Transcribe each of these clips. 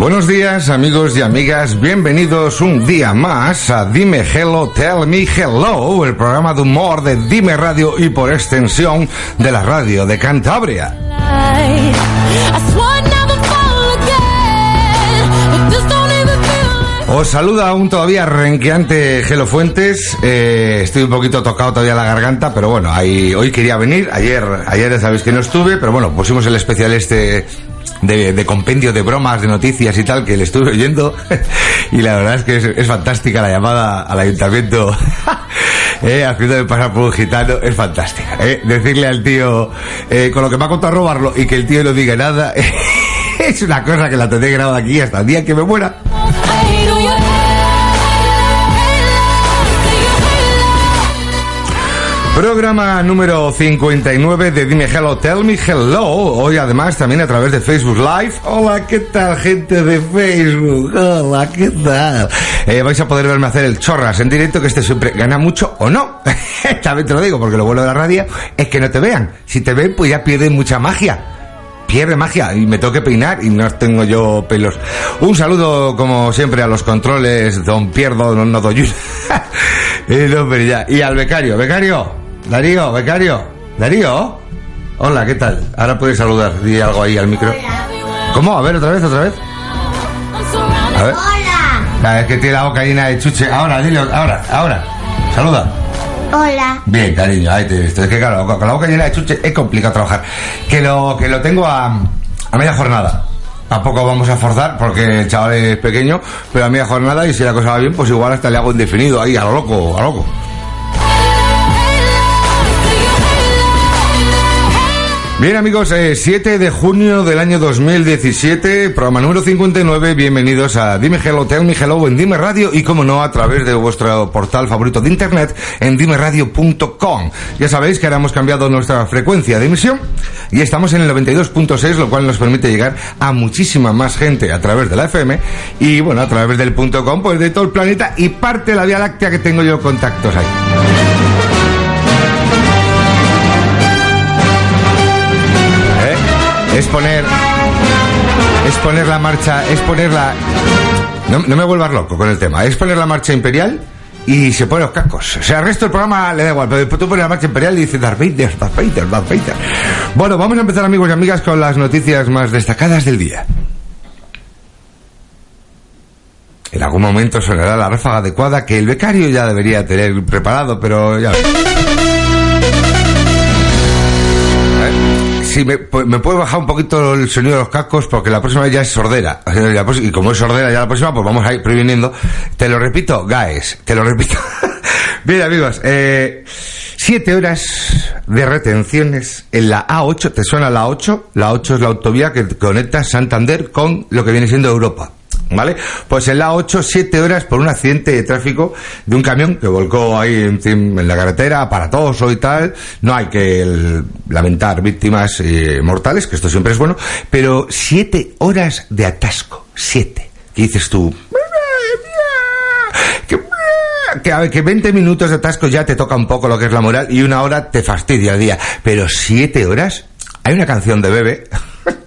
Buenos días amigos y amigas, bienvenidos un día más a Dime Hello, Tell Me Hello, el programa de humor de Dime Radio y por extensión de la radio de Cantabria. Os saluda un todavía renqueante Gelo Fuentes, eh, estoy un poquito tocado todavía la garganta, pero bueno, ahí, hoy quería venir, ayer, ayer ya sabéis que no estuve, pero bueno, pusimos el especial este de, compendio de bromas, de noticias y tal, que le estuve oyendo, y la verdad es que es, es fantástica la llamada al ayuntamiento, eh, haciéndome pasar por un gitano, es fantástica, eh, decirle al tío, eh, con lo que me ha contado robarlo, y que el tío no diga nada, es una cosa que la tendré grabada aquí hasta el día que me muera. Programa número 59 de Dime Hello, Tell Me Hello. Hoy además también a través de Facebook Live. Hola, ¿qué tal gente de Facebook? Hola, ¿qué tal? Eh, vais a poder verme hacer el chorras en directo, que este siempre gana mucho o no. también te lo digo, porque lo bueno de la radio es que no te vean. Si te ven, pues ya pierden mucha magia pierde magia y me tengo que peinar y no tengo yo pelos. Un saludo, como siempre, a los controles, don Pierdo, Nodoyun. el hombre ya. Y al becario. Becario, Darío, becario, Darío. Hola, ¿qué tal? Ahora puedes saludar, di algo ahí al micro. ¿Cómo? A ver, otra vez, otra vez. A ver. Ah, es que tiene la boca llena de chuche. Ahora, dile, ahora, ahora. Saluda. Hola. Bien, cariño, ahí te he visto. Es que claro, con la boca llena de chuche es complicado trabajar. Que lo, que lo tengo a, a media jornada. Tampoco vamos a forzar porque el chaval es pequeño, pero a media jornada y si la cosa va bien, pues igual hasta le hago indefinido ahí, a lo loco, a lo loco. Bien amigos, eh, 7 de junio del año 2017, programa número 59, bienvenidos a Dime Hello, Tell Me Hello en Dime Radio y como no a través de vuestro portal favorito de internet en dimeradio.com. Ya sabéis que ahora hemos cambiado nuestra frecuencia de emisión y estamos en el 92.6, lo cual nos permite llegar a muchísima más gente a través de la FM y bueno, a través del punto .com, pues de todo el planeta y parte de la Vía Láctea que tengo yo contactos ahí. Es poner. Es poner la marcha. Es poner la. No, no me vuelvas loco con el tema. Es poner la marcha imperial y se pone los cascos. O sea, el resto del programa le da igual, pero tú pones la marcha imperial y dices Darth Vader, Darth Vader, Darth Vader. Bueno, vamos a empezar, amigos y amigas, con las noticias más destacadas del día. En algún momento sonará la ráfaga adecuada que el becario ya debería tener preparado, pero ya. Si me, pues, me bajar un poquito el sonido de los cascos porque la próxima ya es sordera. Próxima- Y como es sordera ya la próxima, pues vamos a ir previniendo. Te lo repito, guys, te lo repito. Bien, amigos, eh, siete horas de retenciones en la A8. ¿Te suena la 8? La 8 es la autovía que conecta Santander con lo que viene siendo Europa. ¿Vale? Pues en la 8, siete horas por un accidente de tráfico de un camión que volcó ahí en, en la carretera, aparatoso y tal. No hay que lamentar víctimas eh, mortales, que esto siempre es bueno, pero siete horas de atasco. Siete. ¿Qué dices tú? Que, que 20 minutos de atasco ya te toca un poco lo que es la moral y una hora te fastidia el día. Pero siete horas. Hay una canción de Bebe.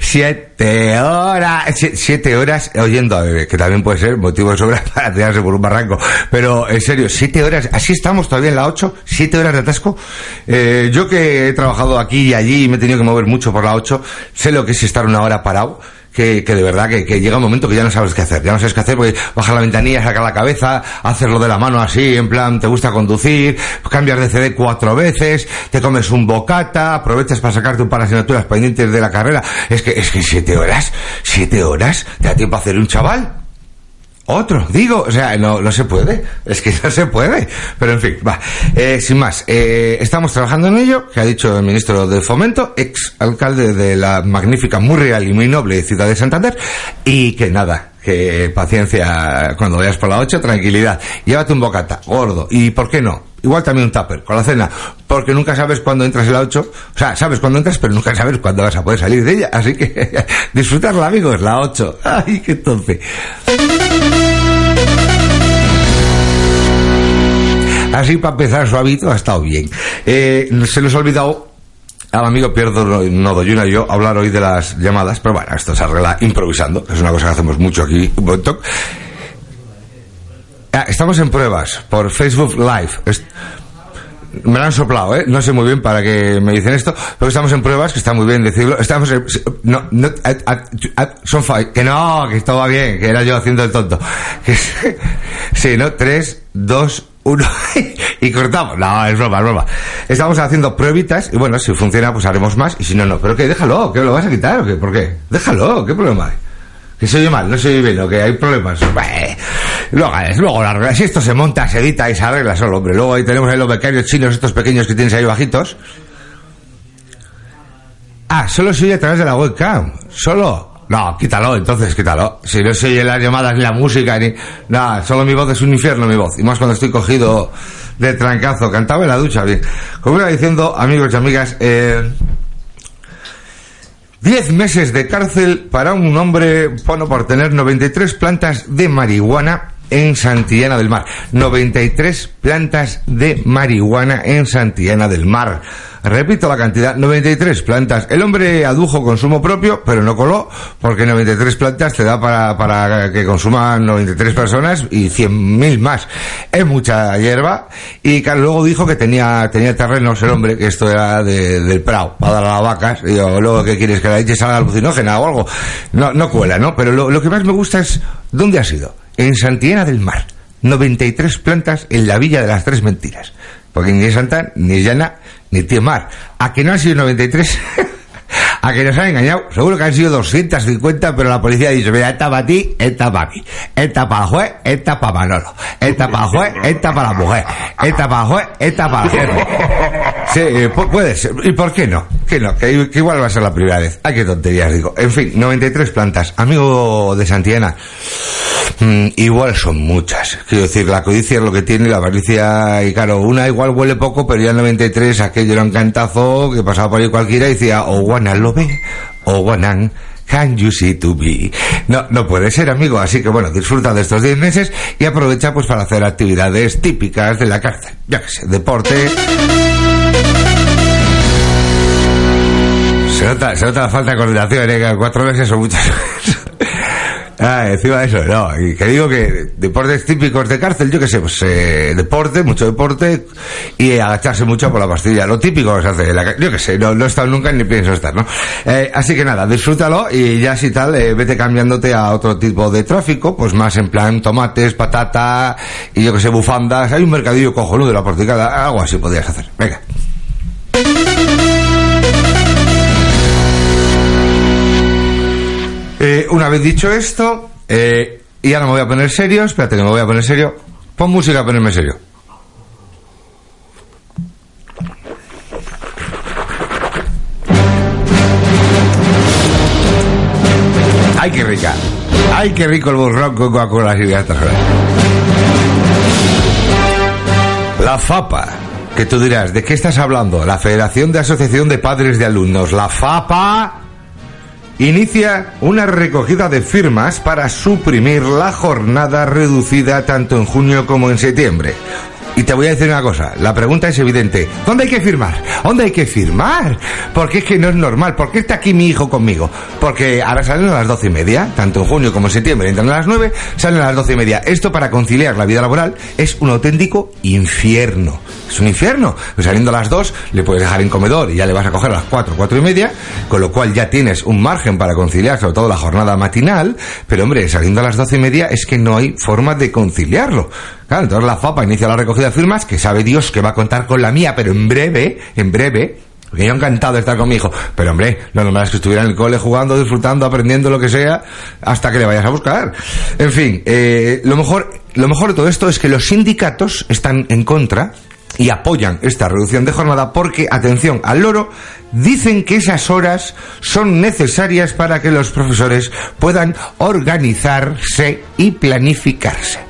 Siete horas, si- siete horas oyendo a Bebe, que también puede ser motivo de sobra para tirarse por un barranco. Pero en serio, siete horas, así estamos todavía en la ocho, siete horas de atasco. Eh, yo que he trabajado aquí y allí y me he tenido que mover mucho por la ocho, sé lo que es estar una hora parado. Que, que de verdad que, llega un momento que ya no sabes qué hacer, ya no sabes qué hacer porque bajas la ventanilla, sacas la cabeza, haces lo de la mano así, en plan, te gusta conducir, cambias de CD cuatro veces, te comes un bocata, aprovechas para sacarte un par de asignaturas pendientes de la carrera. Es que, es que siete horas, siete horas, ¿te da tiempo a hacer un chaval? Otro, digo, o sea, no, no se puede, es que no se puede. Pero en fin, va. Eh, sin más, eh, estamos trabajando en ello, que ha dicho el ministro de Fomento, ex alcalde de la magnífica, muy real y muy noble ciudad de Santander, y que nada, que paciencia cuando vayas por la 8, tranquilidad. Llévate un bocata, gordo, y ¿por qué no? Igual también un tupper con la cena, porque nunca sabes cuándo entras en la 8, o sea, sabes cuándo entras, pero nunca sabes cuándo vas a poder salir de ella, así que disfrutarla amigos, la 8. Ay, qué tonce. Así para empezar suavito ha estado bien. Eh, se nos ha olvidado al amigo Pierdo Nodoyuna y yo hablar hoy de las llamadas, pero bueno, esto se arregla improvisando, es una cosa que hacemos mucho aquí. Ah, estamos en pruebas por Facebook Live. Me lo han soplado, ¿eh? No sé muy bien para qué me dicen esto, pero estamos en pruebas, que está muy bien decirlo. Estamos en... No, no, a- a- a- son five. Que no, que esto va bien, que era yo haciendo el tonto. Que, sí, ¿no? Tres, dos, uno, y cortamos. No, es broma, es broma. Estamos haciendo pruebitas, y bueno, si funciona, pues haremos más, y si no, no. Pero que déjalo, que lo vas a quitar, o qué, ¿por qué? Déjalo, ¿qué problema hay? Que se oye mal, no se oye bien, o que hay problemas. Bah, Luego, luego arreglas. Si esto se monta, se edita y se arregla solo, hombre. Luego ahí tenemos ahí los becarios chinos, estos pequeños que tienes ahí bajitos. Ah, solo se oye a través de la webcam. Solo. No, quítalo, entonces quítalo. Si no se oye las llamadas ni la música ni. Nada, solo mi voz es un infierno, mi voz. Y más cuando estoy cogido de trancazo. Cantaba en la ducha, bien. Como iba diciendo, amigos y amigas, eh. Diez meses de cárcel para un hombre, bueno, por tener 93 plantas de marihuana en Santillana del Mar. 93 plantas de marihuana en Santillana del Mar. Repito la cantidad, 93 plantas. El hombre adujo consumo propio, pero no coló, porque 93 plantas te da para, para que consuman 93 personas y 100.000 más. Es mucha hierba. Y luego dijo que tenía, tenía terrenos el hombre, que esto era de- del Prado, para dar a las vacas. Y luego, ¿qué quieres? Que la leche salga alucinógena o algo. No, no cuela, ¿no? Pero lo, lo que más me gusta es, ¿dónde ha sido? En Santillana del Mar. 93 plantas en la Villa de las Tres Mentiras. Porque ni es Santa, ni es Llana, ni Tío Mar. ¿A que no han sido 93? ¿A que nos han engañado? Seguro que han sido 250, pero la policía ha dicho, mira, esta para ti, esta para mí. Esta para el juez, esta para Manolo. Esta para el juez, esta para la mujer. Esta para el juez, esta para el jefe. Sí, eh, pu- puede ser. ¿Y por qué no? Que no, que, igual va a ser la primera vez. Ay, qué tonterías, digo. En fin, 93 plantas. Amigo de Santillana. Mm, igual son muchas. Quiero decir, la codicia es lo que tiene, la avaricia, y claro, una igual huele poco, pero ya en 93 aquello era un cantazo que pasaba por ahí cualquiera y decía, o wanna o wanna can you see to be. No, no puede ser, amigo, así que bueno, disfruta de estos 10 meses y aprovecha pues para hacer actividades típicas de la cárcel. Ya que sé, deporte. Se nota, se nota la falta de coordinación, ¿eh? Cuatro meses son muchas. Ah, encima de eso, no. Y que digo que deportes típicos de cárcel, yo qué sé, pues eh, deporte, mucho deporte y agacharse mucho por la pastilla. Lo típico que se hace, la yo qué sé, no, no he estado nunca ni pienso estar, ¿no? Eh, así que nada, disfrútalo y ya si tal, eh, vete cambiándote a otro tipo de tráfico, pues más en plan tomates, patata y yo qué sé, bufandas. Hay un mercadillo cojonudo de la porticada, algo así podrías hacer. Venga. Eh, una vez dicho esto, eh, y ahora me voy a poner serio, espérate que me voy a poner serio. Pon música a ponerme serio. ¡Ay, qué rica! ¡Ay, qué rico el borrón con Coca-Cola y! La FAPA, que tú dirás, ¿de qué estás hablando? La Federación de Asociación de Padres de Alumnos. La FAPA inicia una recogida de firmas para suprimir la jornada reducida tanto en junio como en septiembre. Y te voy a decir una cosa, la pregunta es evidente. ¿Dónde hay que firmar? ¿Dónde hay que firmar? Porque es que no es normal. ¿Por qué está aquí mi hijo conmigo? Porque ahora salen a las doce y media, tanto en junio como en septiembre, entran a las nueve, salen a las doce y media. Esto para conciliar la vida laboral es un auténtico infierno. Es un infierno. Saliendo a las dos, le puedes dejar en comedor y ya le vas a coger a las cuatro, cuatro y media, con lo cual ya tienes un margen para conciliar, sobre todo la jornada matinal. Pero hombre, saliendo a las doce y media es que no hay forma de conciliarlo. Claro, entonces la FAPA inicia la recogida de firmas, que sabe Dios que va a contar con la mía, pero en breve, en breve, porque yo encantado de estar con mi hijo. Pero hombre, lo normal es que estuviera en el cole jugando, disfrutando, aprendiendo lo que sea, hasta que le vayas a buscar. En fin, eh, lo mejor, lo mejor de todo esto es que los sindicatos están en contra y apoyan esta reducción de jornada porque, atención al loro, dicen que esas horas son necesarias para que los profesores puedan organizarse y planificarse.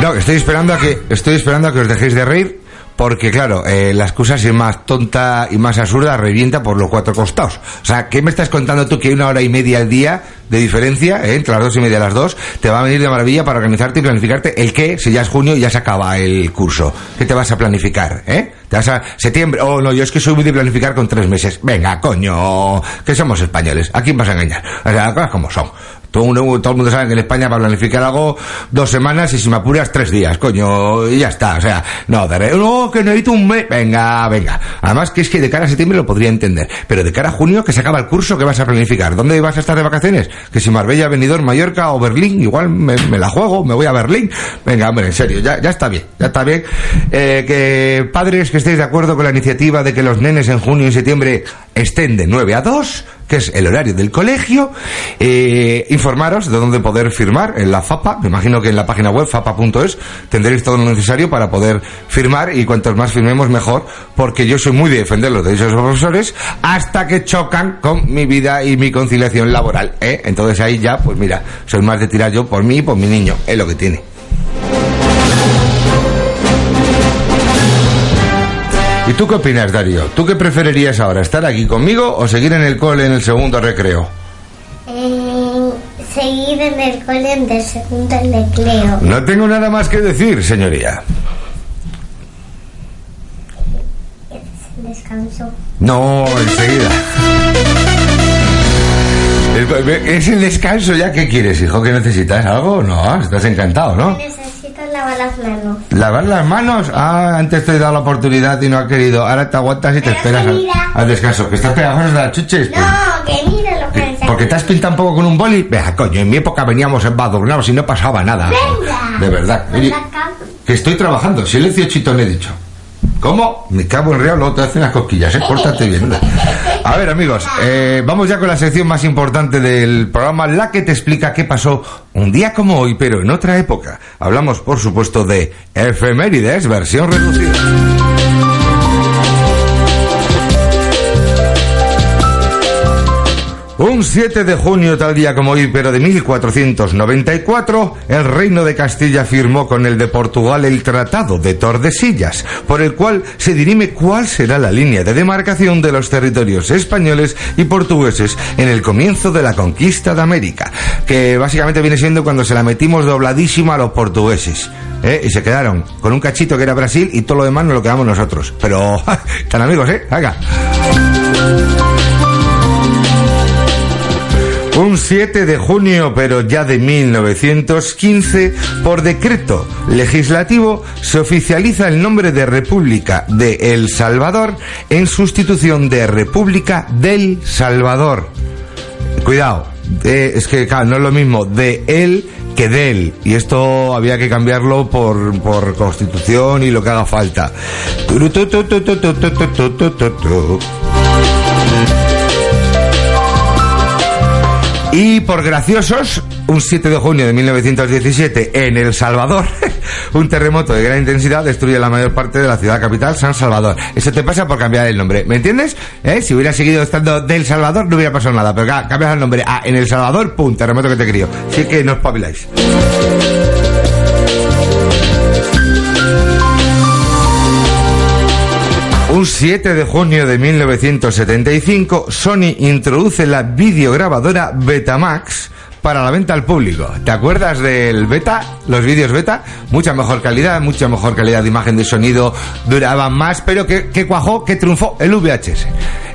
No, estoy esperando a que estoy esperando a que os dejéis de reír porque claro, eh, la excusa es más tonta y más absurda revienta por los cuatro costados. O sea, ¿qué me estás contando tú que hay una hora y media al día de diferencia eh, entre las dos y media y las dos te va a venir de maravilla para organizarte y planificarte el qué si ya es junio y ya se acaba el curso? ¿Qué te vas a planificar? ¿Eh? ¿Te vas a septiembre? Oh, no, yo es que soy muy de planificar con tres meses. Venga, coño, que somos españoles. ¿A quién vas a engañar? O sea, cosas como son. Todo, todo el mundo sabe que en España para planificar algo dos semanas y si me apuras tres días, coño, y ya está. O sea, no, no, que necesito un mes. Venga, venga. Además que es que de cara a septiembre lo podría entender. Pero de cara a junio, que se acaba el curso, ¿qué vas a planificar? ¿Dónde vas a estar de vacaciones? Que si Marbella, Benidorm, Mallorca o Berlín, igual me, la juego, me voy a Berlín. Venga, hombre, en serio, ya, ya está bien, ya está bien. Eh, que padres que estéis de acuerdo con la iniciativa de que los nenes en junio y septiembre estén de 9 a 2, que es el horario del colegio. Eh, informaros de dónde poder firmar en la FAPA. Me imagino que en la página web fapa.es tendréis todo lo necesario para poder firmar y cuantos más firmemos mejor, porque yo soy muy de defender los derechos de los profesores hasta que chocan con mi vida y mi conciliación laboral. ¿eh? Entonces ahí ya, pues mira, soy más de tirar yo por mí y por mi niño. Es lo que tiene. ¿Y tú qué opinas, Darío? ¿Tú qué preferirías ahora, estar aquí conmigo o seguir en el cole en el segundo recreo? Eh, seguir en el cole en el segundo recreo. No tengo nada más que decir, señoría. Es descanso. No, enseguida. Es el descanso ya. ¿Qué quieres, hijo? ¿Que necesitas algo? No, estás encantado, ¿no? Lavar las manos. ¿Lavar las manos? Ah, antes te he dado la oportunidad y no ha querido. Ahora te aguantas y te Pero esperas al, al descanso. ¿Que estás pegajoso de las chuches? Pues, No, que mira lo que ¿Porque te has pintado un poco con un boli? Vea, coño, en mi época veníamos embadurnados y no pasaba nada. Venga. De verdad. Oye, cama. que estoy trabajando. Silencio chitón he dicho. ¿Cómo? Me cago en real, luego te hacen unas cosquillas, ¿eh? Pórtate bien. A ver, amigos, eh, vamos ya con la sección más importante del programa, la que te explica qué pasó un día como hoy, pero en otra época. Hablamos, por supuesto, de efemérides, versión reducida. Un 7 de junio, tal día como hoy, pero de 1494, el reino de Castilla firmó con el de Portugal el Tratado de Tordesillas, por el cual se dirime cuál será la línea de demarcación de los territorios españoles y portugueses en el comienzo de la conquista de América, que básicamente viene siendo cuando se la metimos dobladísima a los portugueses. ¿eh? Y se quedaron con un cachito que era Brasil y todo lo demás nos lo quedamos nosotros. Pero, tan amigos, ¿eh? Venga. Un 7 de junio, pero ya de 1915, por decreto legislativo, se oficializa el nombre de República de El Salvador en sustitución de República del Salvador. Cuidado, eh, es que no es lo mismo de él que de él. Y esto había que cambiarlo por, por constitución y lo que haga falta. Y por graciosos, un 7 de junio de 1917 en El Salvador, un terremoto de gran intensidad destruye la mayor parte de la ciudad capital, San Salvador. Eso te pasa por cambiar el nombre, ¿me entiendes? ¿Eh? Si hubiera seguido estando del Salvador no hubiera pasado nada, pero cambias el nombre a En El Salvador, pum, terremoto que te crío. Así que no os. Un 7 de junio de 1975, Sony introduce la videograbadora Betamax para la venta al público. ¿Te acuerdas del beta? Los vídeos beta, mucha mejor calidad, mucha mejor calidad de imagen de sonido, duraban más, pero que, cuajó, que triunfó el VHS.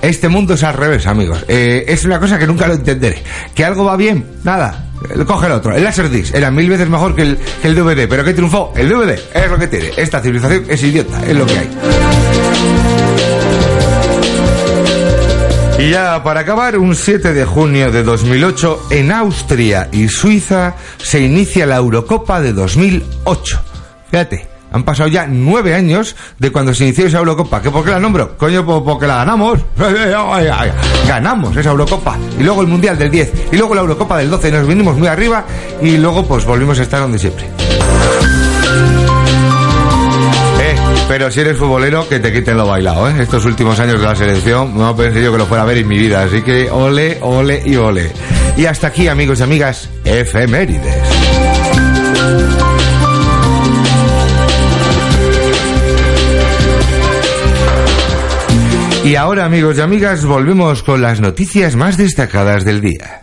Este mundo es al revés, amigos. Eh, es una cosa que nunca lo entenderé. ¿Que algo va bien? Nada. Coge el otro. El Laserdisc era mil veces mejor que el, que el DVD, pero que triunfó el DVD. Es lo que tiene. Esta civilización es idiota, es lo que hay. Y ya para acabar, un 7 de junio de 2008, en Austria y Suiza se inicia la Eurocopa de 2008. Fíjate, han pasado ya nueve años de cuando se inició esa Eurocopa. ¿Qué por qué la nombro? Coño, porque la ganamos. Ganamos esa Eurocopa. Y luego el Mundial del 10. Y luego la Eurocopa del 12. Nos vinimos muy arriba. Y luego pues volvimos a estar donde siempre. Pero si eres futbolero, que te quiten lo bailado, ¿eh? Estos últimos años de la selección, no pensé yo que lo fuera a ver en mi vida. Así que ole, ole y ole. Y hasta aquí, amigos y amigas, efemérides. Y ahora, amigos y amigas, volvemos con las noticias más destacadas del día.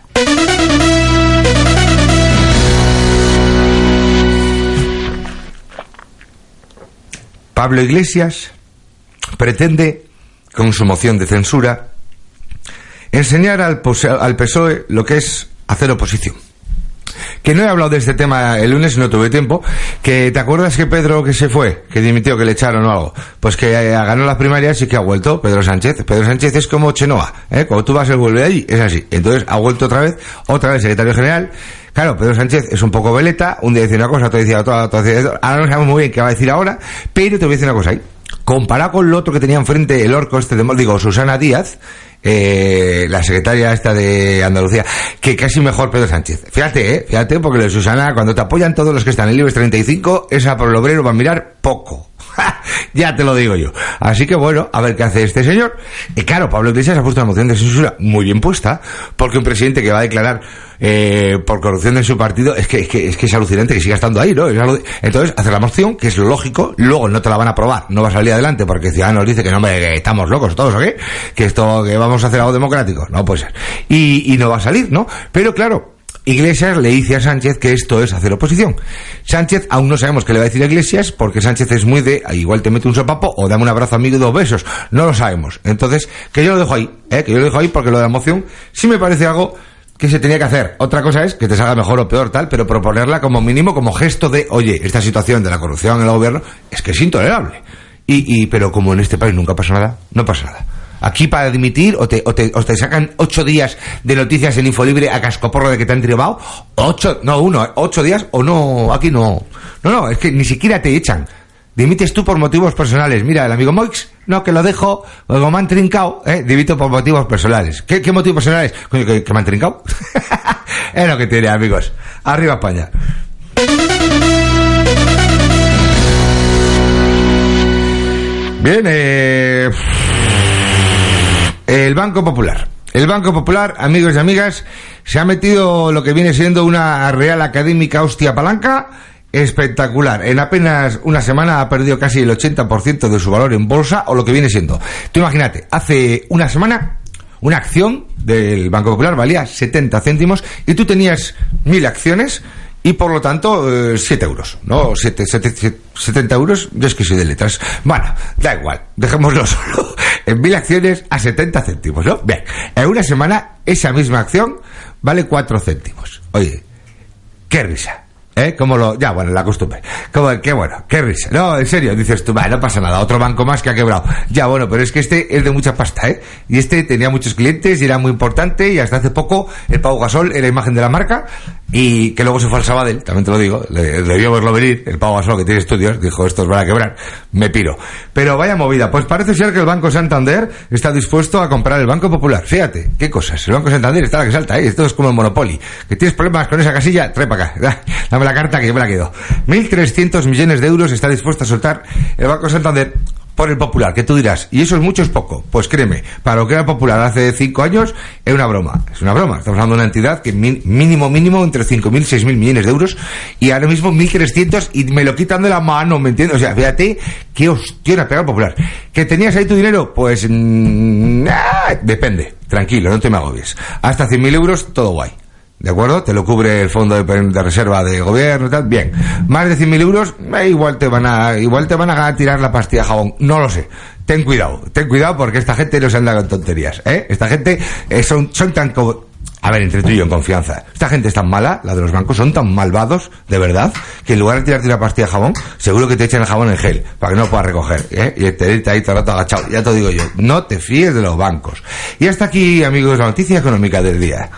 Pablo Iglesias pretende, con su moción de censura, enseñar al, PSOE lo que es hacer oposición. Que no he hablado de este tema el lunes, no tuve tiempo. Que te acuerdas que Pedro que se fue, que dimitió, que le echaron o algo. Pues que eh, ganó las primarias y que ha vuelto Pedro Sánchez. Pedro Sánchez es como Chenoa, ¿eh? Cuando tú vas, él vuelve allí, es así. Entonces ha vuelto otra vez, otra vez secretario general Claro, Pedro Sánchez es un poco veleta, un día dice una cosa, otro dice otra, otro dice otra. Ahora no sabemos muy bien qué va a decir ahora, pero te voy a decir una cosa ahí. Comparado con lo otro que tenía enfrente el orco este de digo, Susana Díaz, eh, la secretaria esta de Andalucía, que casi mejor Pedro Sánchez. Fíjate, eh, fíjate, porque lo de Susana, cuando te apoyan todos los que están en el IBEX 35, esa por el obrero va a mirar poco. ya te lo digo yo. Así que bueno, a ver qué hace este señor. Y claro, Pablo Iglesias ha puesto una moción de censura muy bien puesta, porque un presidente que va a declarar eh, por corrupción en su partido, es que, es que, es que es alucinante que siga estando ahí, ¿no? Entonces, hace la moción, que es lo lógico, luego no te la van a aprobar, no va a salir adelante porque Ciudadanos dice que no, que estamos locos todos, ¿o qué? Que esto, que vamos a hacer algo democrático, no puede ser. Y, y no va a salir, ¿no? Pero claro, Iglesias le dice a Sánchez que esto es hacer oposición. Sánchez aún no sabemos qué le va a decir a Iglesias porque Sánchez es muy de igual te mete un sopapo o dame un abrazo amigo y dos besos. No lo sabemos. Entonces, que yo lo dejo ahí, ¿eh? que yo lo dejo ahí porque lo de la moción sí me parece algo que se tenía que hacer. Otra cosa es que te salga mejor o peor tal, pero proponerla como mínimo como gesto de, oye, esta situación de la corrupción en el gobierno es que es intolerable. Y, y pero como en este país nunca pasa nada, no pasa nada. Aquí para dimitir o te, o te, o te sacan ocho días de noticias en Infolibre a cascoporro de que te han tribado. Ocho, no, uno, ocho días o no, aquí no. No, no, es que ni siquiera te echan. Dimites tú por motivos personales. Mira, el amigo Moix, no, que lo dejo, como me han trincado, eh, dimito por motivos personales. ¿Qué, qué motivos personales? Coño, que, me han trincado. es lo que tiene, amigos. Arriba España. Bien, eh, el Banco Popular. El Banco Popular, amigos y amigas, se ha metido lo que viene siendo una Real Académica hostia palanca espectacular. En apenas una semana ha perdido casi el 80% de su valor en bolsa o lo que viene siendo. Tú imagínate, hace una semana una acción del Banco Popular valía 70 céntimos y tú tenías mil acciones y por lo tanto 7 eh, euros, ¿no? 7, 70 euros, yo es que soy de letras. Bueno, da igual, dejémoslo solo. En mil acciones a 70 céntimos, ¿no? Bien, en una semana esa misma acción vale 4 céntimos. Oye, qué risa. ¿Eh? Como lo... Ya, bueno, la costumbre. Como, qué bueno, qué risa. No, en serio, dices tú, no pasa nada, otro banco más que ha quebrado. Ya, bueno, pero es que este es de mucha pasta, ¿eh? Y este tenía muchos clientes y era muy importante y hasta hace poco el Pau Gasol era imagen de la marca y que luego se fue al Sabadell, también te lo digo, le, debió verlo venir, el Pau Gasol que tiene estudios, dijo, estos van a quebrar, me piro. Pero vaya movida, pues parece ser que el Banco Santander está dispuesto a comprar el Banco Popular. Fíjate, qué cosas, el Banco Santander está la que salta, ¿eh? Esto es como el Monopoly. Que tienes problemas con esa casilla, trae para acá. la carta que yo me la quedo. 1.300 millones de euros está dispuesto a soltar el Banco Santander por el popular, que tú dirás, ¿y eso es mucho es poco? Pues créeme, para lo que era popular hace cinco años, es una broma, es una broma. Estamos hablando de una entidad que mínimo, mínimo, entre 5.000 y 6.000 millones de euros, y ahora mismo 1.300 y me lo quitan de la mano, ¿me entiendes? O sea, fíjate, qué hostia pega el popular. ¿Que tenías ahí tu dinero? Pues, mm, depende, tranquilo, no te me agobies. Hasta 100.000 euros, todo guay. ¿De acuerdo? Te lo cubre el fondo de, reserva de gobierno y tal. Bien. Más de 100.000 euros, eh, igual te van a, igual te van a tirar la pastilla de jabón. No lo sé. Ten cuidado, ten cuidado porque esta gente no se anda con tonterías, ¿eh? Esta gente eh, son, son tan a ver, entre tú y yo en confianza. Esta gente es tan mala, la de los bancos, son tan malvados, de verdad, que en lugar de tirarte una pastilla de jabón, seguro que te echan el jabón en gel, para que no puedas recoger, ¿eh? Y te ahí todo el rato agachado. Ya te digo yo, no te fíes de los bancos. Y hasta aquí, amigos, la noticia económica del día.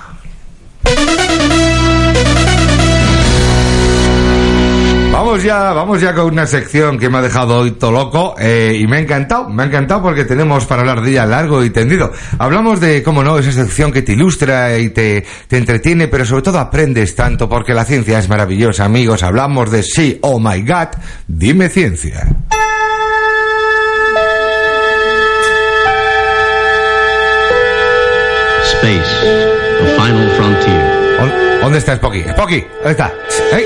Vamos ya, vamos ya con una sección que me ha dejado hoy todo loco eh, y me ha encantado, me ha encantado porque tenemos para hablar de ella largo y tendido. Hablamos de, cómo no, esa sección que te ilustra y te, te entretiene, pero sobre todo aprendes tanto porque la ciencia es maravillosa, amigos. Hablamos de sí, oh my god, dime ciencia. Space, the final frontier. ¿Dónde está Spocky? Spocky, ¿dónde está? ¿Eh?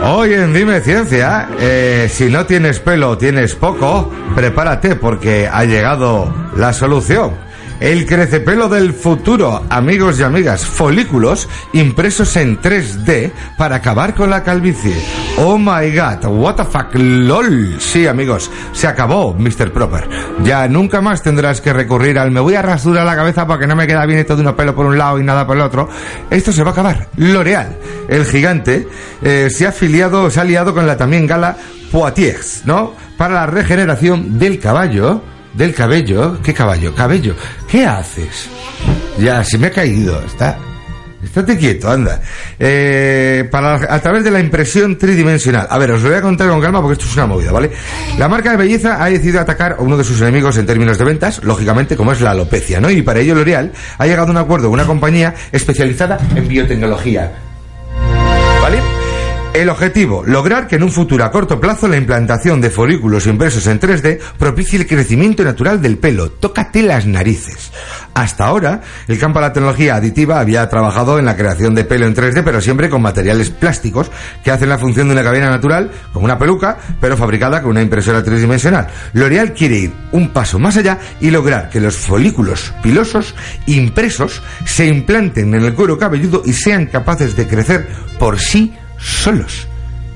Hoy en Dime Ciencia, eh, si no tienes pelo, tienes poco, prepárate porque ha llegado la solución. El crecepelo del futuro, amigos y amigas, folículos impresos en 3D para acabar con la calvicie. Oh my god, what the fuck, lol. Sí, amigos, se acabó, Mr. Proper. Ya nunca más tendrás que recurrir al me voy a rasurar la cabeza porque no me queda bien esto de uno pelo por un lado y nada por el otro. Esto se va a acabar. L'Oreal, el gigante, eh, se ha afiliado, se ha aliado con la también gala Poitiers, ¿no? Para la regeneración del caballo del cabello. ¿Qué caballo? Cabello. ¿Qué haces? Ya, se me ha caído. Está. Estate quieto, anda. Eh, para, a través de la impresión tridimensional. A ver, os lo voy a contar con calma porque esto es una movida, ¿vale? La marca de belleza ha decidido atacar a uno de sus enemigos en términos de ventas, lógicamente, como es la alopecia, ¿no? Y para ello L'Oreal ha llegado a un acuerdo con una compañía especializada en biotecnología. El objetivo, lograr que en un futuro a corto plazo la implantación de folículos impresos en 3D propicie el crecimiento natural del pelo. Tócate las narices. Hasta ahora, el campo de la tecnología aditiva había trabajado en la creación de pelo en 3D, pero siempre con materiales plásticos que hacen la función de una cabina natural, como una peluca, pero fabricada con una impresora tridimensional. L'Oreal quiere ir un paso más allá y lograr que los folículos pilosos impresos se implanten en el cuero cabelludo y sean capaces de crecer por sí solos.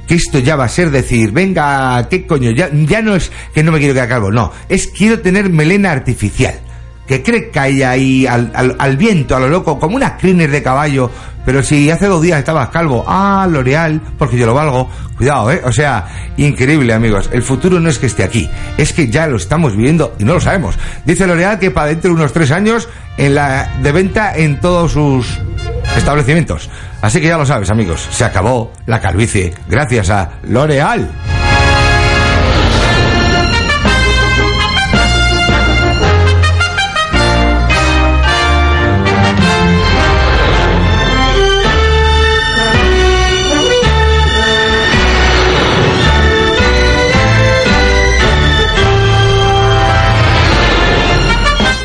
Que esto ya va a ser decir, venga, ¿qué coño? Ya, ya no es que no me quiero quedar calvo, no, es quiero tener melena artificial. Que crezca ahí al, al, viento, a lo loco, como una criner de caballo. Pero si hace dos días estabas calvo, ah, L'Oreal, porque yo lo valgo. Cuidado, ¿eh? O sea, increíble, amigos. El futuro no es que esté aquí, es que ya lo estamos viviendo y no lo sabemos. Dice L'Oreal que para dentro de unos tres años, en la de venta en todos sus establecimientos. Así que ya lo sabes, amigos, se acabó la calvicie gracias a L'Oreal.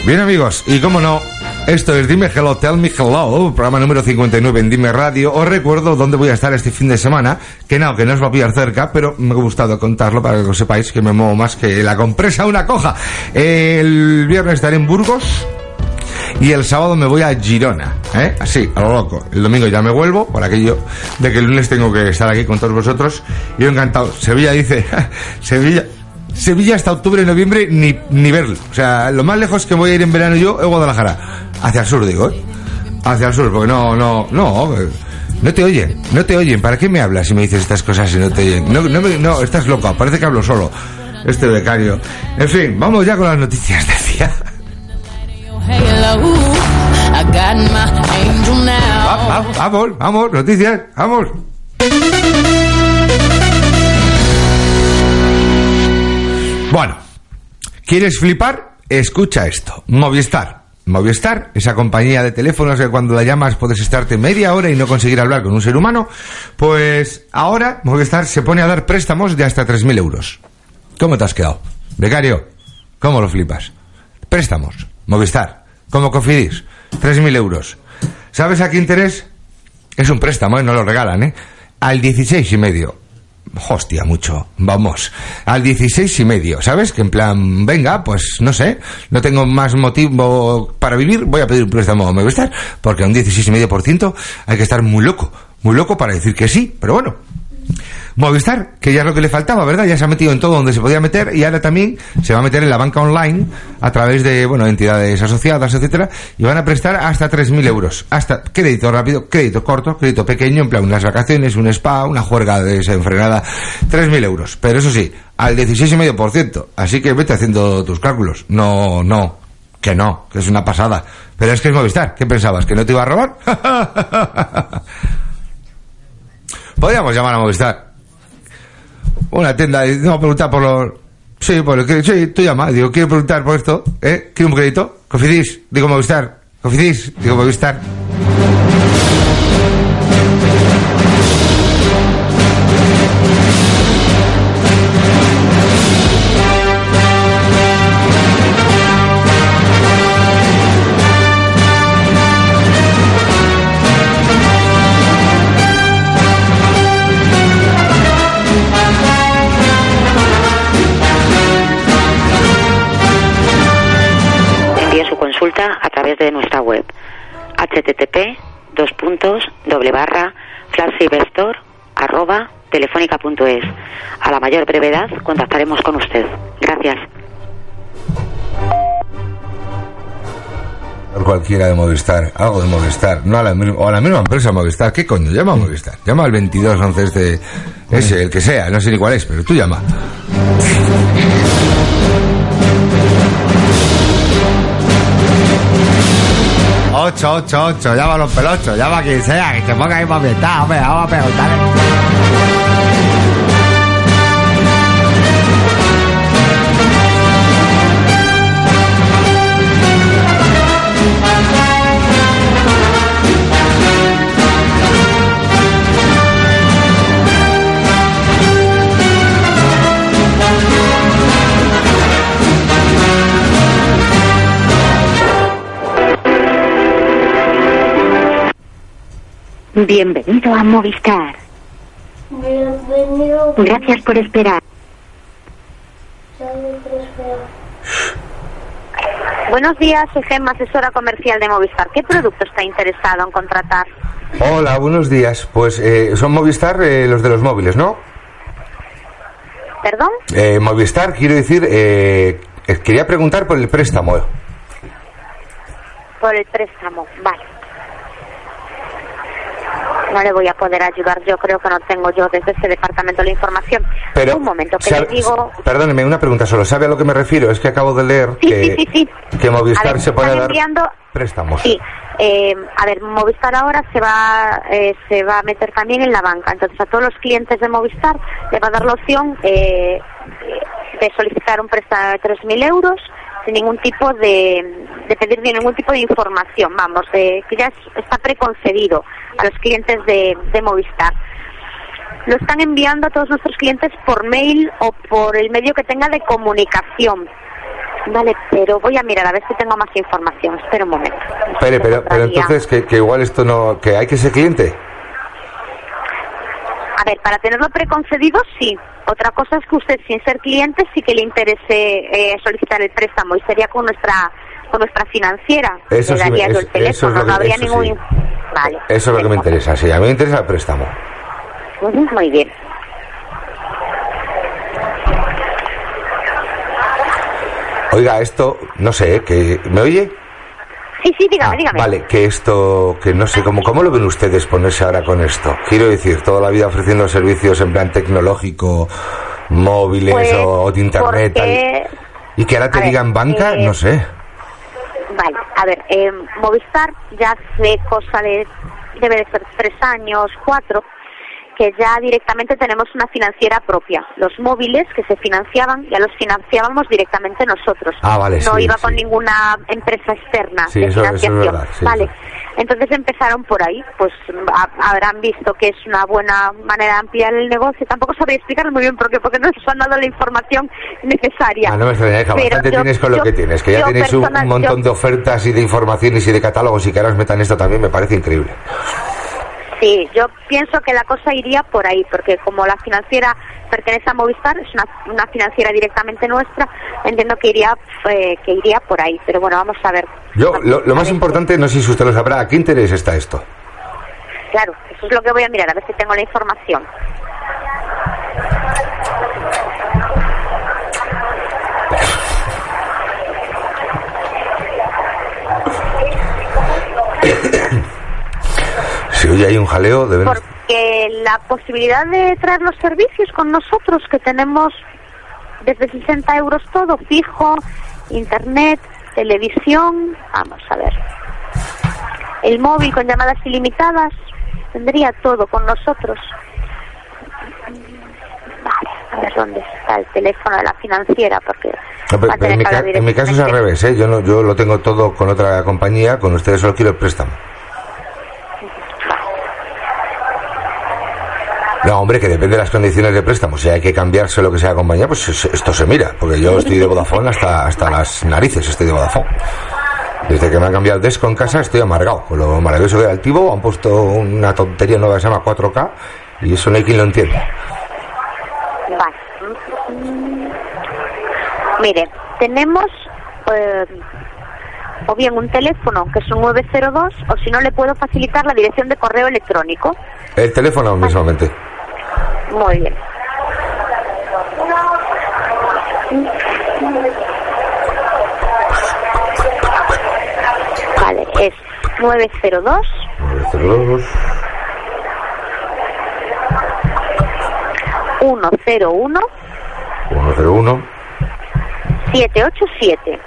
Bien amigos, y cómo no, Esto es Dime Hello, Tell Me Hello, programa número 59 en Dime Radio. Os recuerdo dónde voy a estar este fin de semana, que no, que no os va a pillar cerca, pero me ha gustado contarlo para que lo sepáis que me muevo más que la compresa una coja. El viernes estaré en Burgos, y el sábado me voy a Girona, ¿eh? Así, a lo loco. El domingo ya me vuelvo, por aquello de que el lunes tengo que estar aquí con todos vosotros. Yo encantado. Sevilla dice, Sevilla, Sevilla hasta octubre, noviembre, ni, ni verlo. O sea, lo más lejos que voy a ir en verano yo es Guadalajara. Hacia el sur, digo, ¿eh? Hacia el sur, porque no, no, no. No te oyen, no te oyen. ¿Para qué me hablas si me dices estas cosas si no te oyen? No, no, me- no estás loco, parece que hablo solo. Este becario. En fin, vamos ya con las noticias, decía. Vamos, vamos, noticias, vamos. Bueno, ¿quieres flipar? Escucha esto. Movistar. Movistar, esa compañía de teléfonos que cuando la llamas puedes estarte media hora y no conseguir hablar con un ser humano, pues ahora Movistar se pone a dar préstamos de hasta 3.000 euros. ¿Cómo te has quedado? Becario, ¿cómo lo flipas? Préstamos, Movistar, como Cofidis, 3.000 euros. ¿Sabes a qué interés? Es un préstamo, ¿eh? no lo regalan, ¿eh? Al 16 y medio. Hostia, mucho. Vamos. Al 16 y medio. ¿Sabes? Que en plan, venga, pues no sé. No tengo más motivo para vivir. Voy a pedir un préstamo a Movistar. Porque a un 16 y medio por ciento hay que estar muy loco. Muy loco para decir que sí. Pero bueno. Movistar, que ya es lo que le faltaba, ¿verdad? Ya se ha metido en todo donde se podía meter y ahora también se va a meter en la banca online a través de, bueno, entidades asociadas, etcétera, y van a prestar hasta 3.000 euros. Hasta crédito rápido, crédito corto, crédito pequeño, en plan unas vacaciones, un spa, una juerga desenfrenada, 3.000 euros. Pero eso sí, al 16,5%. Así que vete haciendo tus cálculos. No, no, que no, que es una pasada. Pero es que es Movistar. ¿Qué pensabas? ¿Que no te iba a robar? Podríamos llamar a Movistar. Una tienda y no preguntar por los. Sí, por el. Sí, tú llama. Digo, quiero preguntar por esto. ¿Eh? ¿Quiero un crédito? Cofidis. Digo Movistar. Cofidis. Digo Movistar. Puntos doble barra flashivestor arroba telefónica.es. A la mayor brevedad contactaremos con usted. Gracias. Cualquiera de Movistar. Algo de Movistar. No a la, o a la misma empresa Movistar. ¿Qué coño? Llama a Movistar. Llama al 2211 este. Ese, el que sea. No sé ni cuál es, pero tú llama. Ocho, ocho, ocho, llama a los pelochos, llama a quien sea, que se ponga ahí Movistar, hombre, vamos a preguntarle. Bienvenido a Movistar. Bienvenido. Gracias por esperar. Buenos días, soy Gemma, asesora comercial de Movistar. ¿Qué producto está interesado en contratar? Hola, buenos días. Pues eh, son Movistar eh, los de los móviles, ¿no? ¿Perdón? Eh, Movistar, quiero decir, eh, eh, quería preguntar por el préstamo. Por el préstamo. Vale. No le voy a poder ayudar, yo creo que no tengo yo desde ese departamento la información. Pero, Un momento, que le digo... Perdóneme, una pregunta solo. ¿Sabe a lo que me refiero? Es que acabo de leer Sí, que, sí, sí, sí. que Movistar ver, se pone a dar enviando- préstamos. Sí, eh, a ver, Movistar ahora se va eh, se va a meter también en la banca. Entonces, a todos los clientes de Movistar le va a dar la opción eh, de solicitar un préstamo de 3.000 euros sin ningún tipo de, de pedir ningún tipo de información. Vamos, eh, que ya es- está preconcedido a los clientes de, de Movistar. Lo están enviando a todos nuestros clientes por mail o por el medio que tenga de comunicación. Vale, pero voy a mirar a ver si tengo más información. Espera un momento. Espere, pero, pero entonces que, que igual esto no... que hay que ser cliente. Ver, para tenerlo preconcedido, sí. Otra cosa es que usted, sin ser cliente, sí que le interese eh, solicitar el préstamo y sería con nuestra con nuestra financiera. Eso le sí me- daría yo el teléfono, es lo que- no habría ningún... sí. Vale. Eso es lo que me interesa, sí. A mí me interesa el préstamo. Muy bien. Oiga, esto, no sé, que... ¿Me oye? Sí, sí, dígame, dígame. Ah, Vale, que esto, que no sé, ¿cómo, ¿cómo lo ven ustedes ponerse ahora con esto? Quiero decir, toda la vida ofreciendo servicios en plan tecnológico, móviles Pues, o, o de internet. porque- tal. Y que ahora te a ver, digan banca, eh, no sé. Vale, a ver, eh, Movistar ya hace cosa de, debe de ser tres años, cuatro, que ya directamente tenemos una financiera propia. Los móviles que se financiaban, ya los financiábamos directamente nosotros. Ah, vale, No sí, iba sí. con ninguna empresa externa Sí, de eso- eso es financiación. verdad, sí, vale. Entonces empezaron por ahí, pues ha- habrán visto que es una buena manera de ampliar el negocio. Tampoco sabría explicar muy bien por qué, porque no nos han dado la información necesaria. Ah, no me extraña, hija, Pero bastante yo- tienes con lo que tienes, que ya tienes un, personal- un montón yo- de ofertas y de informaciones y de catálogos y que ahora os metan esto también me parece increíble. Sí, yo pienso que la cosa iría por ahí, porque como la financiera pertenece a Movistar, es una, una financiera directamente nuestra, entiendo que iría eh, que iría por ahí. Pero bueno, vamos a ver. Yo, lo, lo más importante, no sé si usted lo sabrá, ¿a qué interés está esto? Claro, eso es lo que voy a mirar, a ver si tengo la información. Si hoy hay un jaleo, deben... Porque la posibilidad de traer los servicios con nosotros, que tenemos desde 60 euros todo, fijo, internet, televisión, vamos a ver. El móvil con llamadas ilimitadas, tendría todo con nosotros. Vale, a ver dónde está el teléfono de la financiera, porque No, pero- va a pero tener en, mi en mi caso es al revés, ¿eh? Yo, no, yo lo tengo todo con otra compañía, con ustedes solo quiero el préstamo. No, hombre, que depende de las condiciones de préstamo. Si hay que cambiarse lo que sea compañía, pues es- esto se mira. Porque yo estoy de Vodafone hasta, hasta las narices, estoy de Vodafone. Desde que me han cambiado el Desco en casa estoy amargado. Con lo maravilloso que era Altivo, han puesto una tontería nueva que se llama 4K y eso no hay quien lo entienda. Vale. Mire, tenemos eh, o bien un teléfono que es un 902 o si no le puedo facilitar la dirección de correo electrónico. El teléfono mismamente. Muy bien. Vale, es 902 902 101 101 787.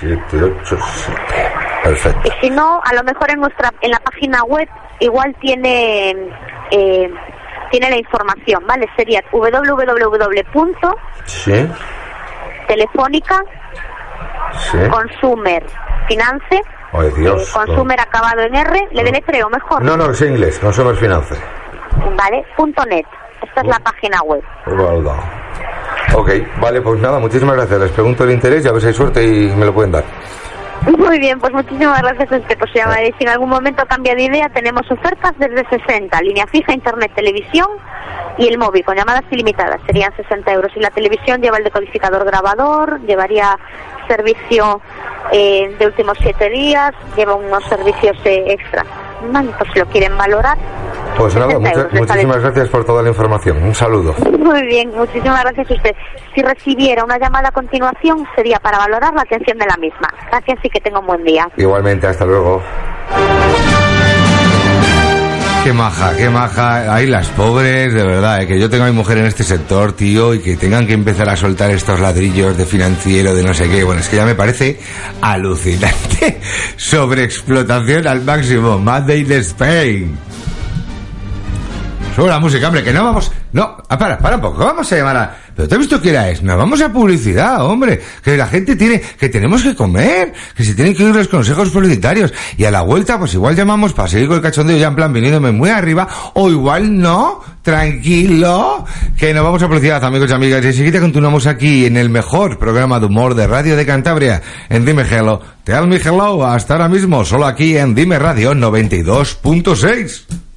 787. Perfecto. Y si no, a lo mejor en nuestra en la página web igual tiene eh, tiene la información, ¿vale? Sería www.telefónica Sí. consumer finance Ay, Dios. eh, consumer acabado en R, le deletreo mejor, No, no, es inglés, Consumer Finance. ¿vale? Punto net. Esta es la página web. Done. Ok, vale, pues nada, muchísimas gracias. Les pregunto el interés y a ver si hay suerte y me lo pueden dar. Muy bien, pues muchísimas gracias a usted por su llamada. Y si en algún momento cambia de idea, tenemos ofertas desde 60, línea fija, internet, televisión y el móvil con llamadas ilimitadas. Serían 60 euros. Y la televisión lleva el decodificador grabador, llevaría servicio eh, de últimos siete días, lleva unos servicios eh, extra. Vale, pues si lo quieren valorar. Pues nada, 60 muchas- euros le sale. muchísimas gracias por toda la información. Un saludo. Muy bien, muchísimas gracias a usted. Si recibiera una llamada a continuación, sería para valorar la atención de la misma. Gracias y que tenga un buen día. Igualmente, hasta luego. Qué maja, qué maja. Ay, las pobres, de verdad, eh, que yo tengo a mi mujer en este sector, tío, y que tengan que empezar a soltar estos ladrillos de financiero, de no sé qué. Bueno, es que ya me parece alucinante. Sobreexplotación al máximo. Made in Spain. Sube la música, hombre, que no vamos. No, ah, para, para un poco. Vamos a llamar a. ¿Pero te has visto qué era es? Nos vamos a publicidad, hombre. Que la gente tiene, que tenemos que comer, que se tienen que ir los consejos publicitarios. Y a la vuelta, pues igual llamamos para seguir con el cachondeo ya en plan viniéndome muy arriba, o igual no, tranquilo, que nos vamos a publicidad, amigos y amigas. Y enseguida continuamos aquí en el mejor programa de humor de Radio de Cantabria, en Dime Hello. Tell me hello, hasta ahora mismo, solo aquí en Dime Radio 92.6.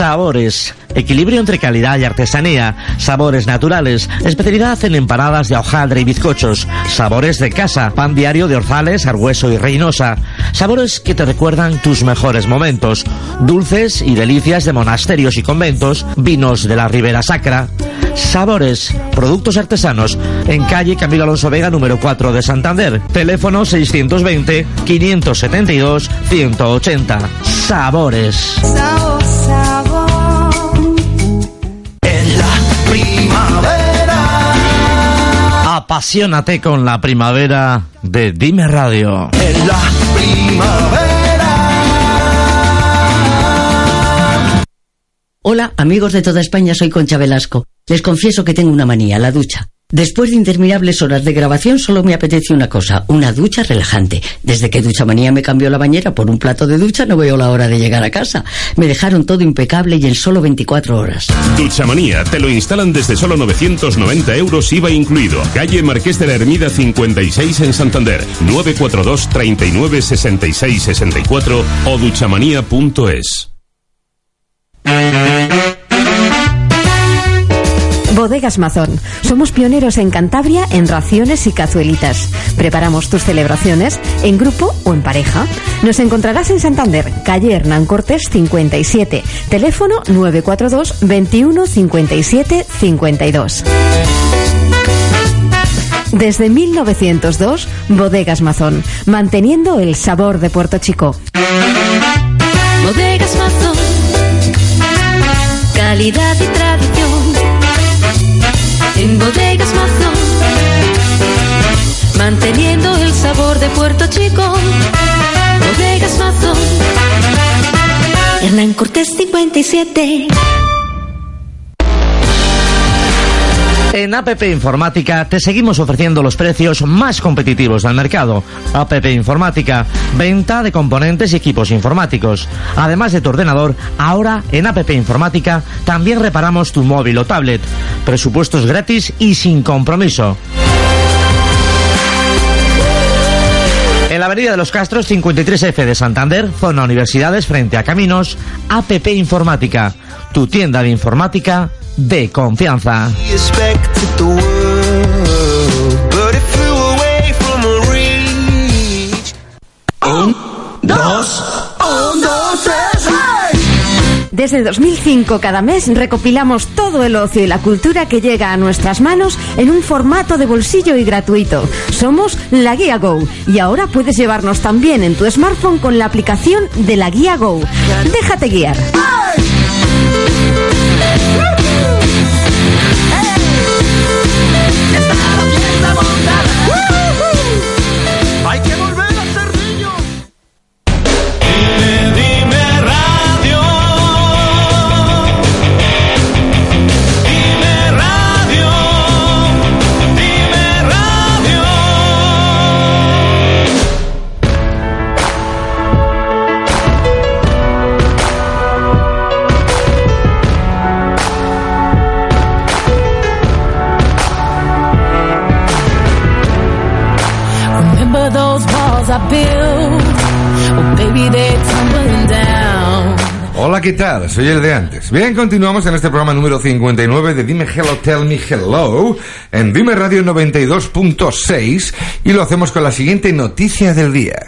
Sabores. Equilibrio entre calidad y artesanía. Sabores naturales. Especialidad en empanadas de hojaldre y bizcochos. Sabores de casa. Pan diario de Orzales, Argüeso y Reynosa. Sabores que te recuerdan tus mejores momentos. Dulces y delicias de monasterios y conventos. Vinos de la Ribera Sacra. Sabores. Productos artesanos. En calle Camilo Alonso Vega, número 4 de Santander. Teléfono 620 572 180. Sabores. Apasionate con la primavera de Dime Radio. En la primavera. Hola, amigos de toda España, soy Concha Velasco. Les confieso que tengo una manía, la ducha. Después de interminables horas de grabación solo me apetece una cosa, una ducha relajante. Desde que Ducha Manía me cambió la bañera por un plato de ducha no veo la hora de llegar a casa. Me dejaron todo impecable y en solo 24 horas. Duchamanía, te lo instalan desde solo 990 euros IVA incluido. Calle Marqués de la Ermida 56 en Santander. 942 39 66 64 o duchamanía.es. Bodegas Mazón. Somos pioneros en Cantabria en raciones y cazuelitas. Preparamos tus celebraciones en grupo o en pareja. Nos encontrarás en Santander, calle Hernán Cortés 57, teléfono 942 21 57 52. Desde 1902, Bodegas Mazón, manteniendo el sabor de Puerto Chico. Bodegas Mazón. Calidad y. En Bodegas Mazón. Manteniendo el sabor de Puerto Chico. Bodegas Mazón. Hernán Cortés 57. En APP Informática te seguimos ofreciendo los precios más competitivos del mercado. APP Informática, venta de componentes y equipos informáticos. Además de tu ordenador, ahora en APP Informática también reparamos tu móvil o tablet. Presupuestos gratis y sin compromiso. En la Avenida de los Castros 53F de Santander, zona Universidades frente a Caminos, APP Informática, tu tienda de informática de confianza. Un, dos, un, dos, tres, ¡hey! Desde 2005 cada mes recopilamos todo el ocio y la cultura que llega a nuestras manos en un formato de bolsillo y gratuito. Somos La Guía Go y ahora puedes llevarnos también en tu smartphone con la aplicación de La Guía Go. Déjate guiar. Hay ¿qué tal? Soy el de antes. Bien, continuamos en este programa número 59 de Dime Hello, Tell Me Hello, en Dime Radio 92.6, y lo hacemos con la siguiente noticia del día.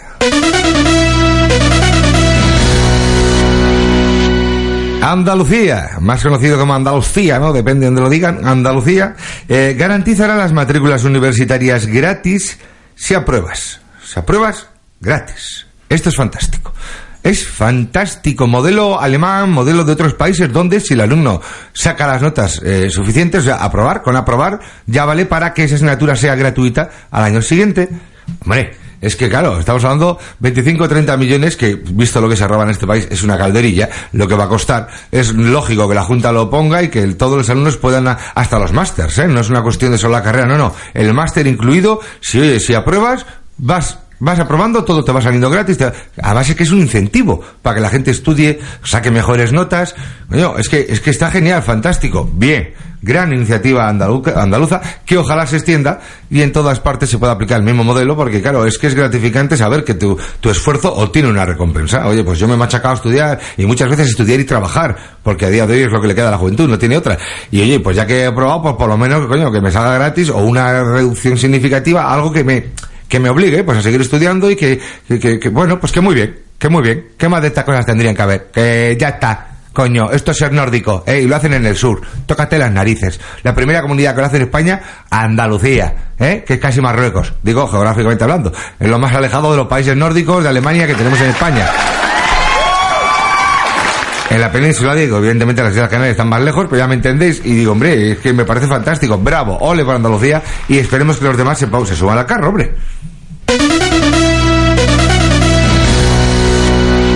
Andalucía, más conocido como Andalucía, ¿no? Depende de donde lo digan, Andalucía, eh, garantizará las matrículas universitarias gratis si apruebas. Si apruebas, gratis. Esto es fantástico. Es fantástico. Modelo alemán, modelo de otros países donde si el alumno saca las notas eh, suficientes, o sea, aprobar, con aprobar, ya vale para que esa asignatura sea gratuita al año siguiente. Hombre, Es que claro, estamos hablando 25 o 30 millones que, visto lo que se roba en este país, es una calderilla. Lo que va a costar es lógico que la Junta lo ponga y que todos los alumnos puedan, hasta los másters, ¿eh? No es una cuestión de solo la carrera, no, no. El máster incluido, si oye, si apruebas, vas Vas aprobando, todo te va saliendo gratis. te- a base que es un incentivo para que la gente estudie, saque mejores notas. Coño, es que, es que está genial, fantástico. Bien, gran iniciativa andaluca- andaluza que ojalá se extienda y en todas partes se pueda aplicar el mismo modelo porque claro, es que es gratificante saber que tu, tu esfuerzo obtiene una recompensa. Oye, pues yo me he machacado a estudiar y muchas veces estudiar y trabajar porque a día de hoy es lo que le queda a la juventud, no tiene otra. Y oye, pues ya que he aprobado, pues por lo menos, coño, que me salga gratis o una reducción significativa, algo que me, que me obligue pues a seguir estudiando y que, que, que- que, bueno, pues que muy bien, que muy bien. ¿Qué más de estas cosas tendrían que haber? Que ya está. Coño, esto es ser nórdico, ¿eh? Y lo hacen en el sur. Tócate las narices. La primera comunidad que lo hace en España, Andalucía, ¿eh? Que es casi Marruecos. Digo, geográficamente hablando. Es lo más alejado de los países nórdicos de Alemania que tenemos en España. En la península, digo, evidentemente las Islas Canarias están más lejos, pero ya me entendéis. Y digo, hombre, es que me parece fantástico. Bravo, ole por Andalucía. Y esperemos que los demás se, se suban al carro, hombre.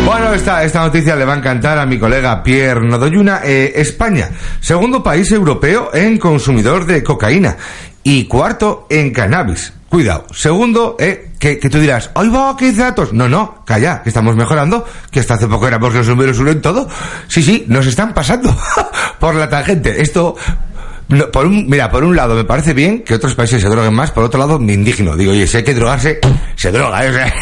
Bueno, esta, esta noticia le va a encantar a mi colega Pierre Nodoyuna. Eh, España, segundo país europeo en consumidor de cocaína y cuarto en cannabis. Cuidado. Segundo, eh, que, tú dirás, ¡ay va, qué datos! No, no, calla, que estamos mejorando, que hasta hace poco éramos los números uno en todo. Sí, sí, nos están pasando por la tangente. Esto, por un, mira, por un lado me parece bien que otros países se droguen más, por otro lado me indigno. Digo, oye, si hay que drogarse, se droga, ¿eh? O sea,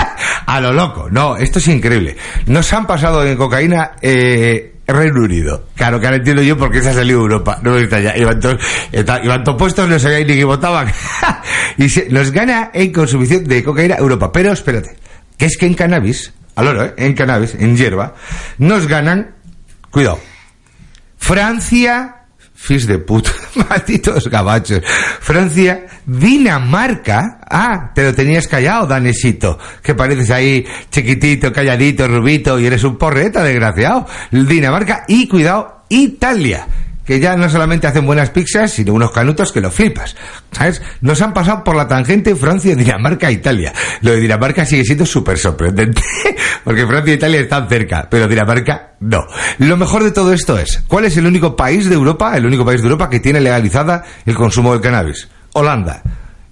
a lo loco. No, esto es increíble. Nos han pasado en cocaína, eh, Reino Unido. Claro, que ahora entiendo yo por qué se ha salido Europa. No está ya. Iban todos, iban puestos, no sabían ni que votaban. y se, nos gana en consumición de cocaína Europa. Pero espérate, que es que en cannabis, al oro, ¿eh? en cannabis, en hierba, nos ganan, cuidado, Francia, fis de puta, malditos gabachos. Francia, Dinamarca, ah, te lo tenías callado, Danesito, que pareces ahí chiquitito, calladito, rubito y eres un porreta, desgraciado. Dinamarca y cuidado, Italia. Que ya no solamente hacen buenas pizzas, sino unos canutos que lo flipas. ¿Sabes? Nos han pasado por la tangente Francia, Dinamarca, Italia. Lo de Dinamarca sigue siendo súper sorprendente. Porque Francia e Italia están cerca, pero Dinamarca no. Lo mejor de todo esto es, ¿cuál es el único país de Europa, el único país de Europa que tiene legalizada el consumo del cannabis? Holanda.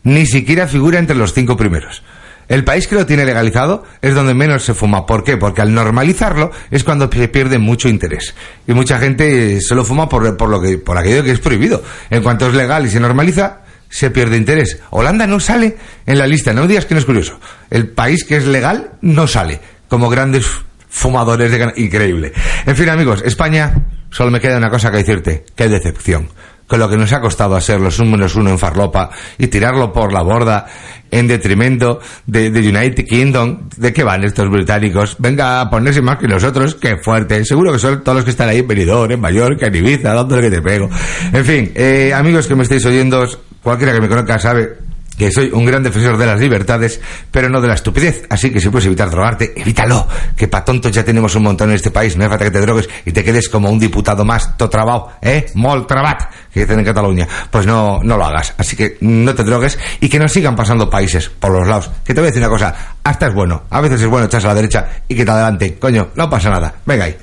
Ni siquiera figura entre los cinco primeros. El país que lo tiene legalizado es donde menos se fuma. ¿Por qué? Porque al normalizarlo es cuando se pierde mucho interés. Y mucha gente solo fuma por, lo que, por aquello que es prohibido. En cuanto es legal y se normaliza, se pierde interés. Holanda no sale en la lista. No me digas que no es curioso. El país que es legal no sale. Como grandes fumadores de. Increíble. En fin, amigos, España, solo me queda una cosa que decirte. Qué decepción con lo que nos ha costado hacer los números uno en Farlopa y tirarlo por la borda en detrimento de, de United Kingdom. ¿De qué van estos británicos? Venga a ponerse más que nosotros, qué fuerte. Seguro que son todos los que están ahí en Benidorm, en Mallorca, en Ibiza, dándole que te pego. En fin, eh, amigos que me estáis oyendo, cualquiera que me conozca sabe que soy un gran defensor de las libertades, pero no de la estupidez. Así que si puedes evitar drogarte, evítalo. Que pa' tontos ya tenemos un montón en este país. No hace falta que te drogues y te quedes como un diputado más, to trabao, ¿eh? Mol trabat, que dicen en Cataluña. Pues no, no lo hagas. Así que no te drogues y que no sigan pasando países por los lados. Que te voy a decir una cosa, hasta es bueno. A veces es bueno echarse a la derecha y que te adelante. Coño, no pasa nada. Venga ahí.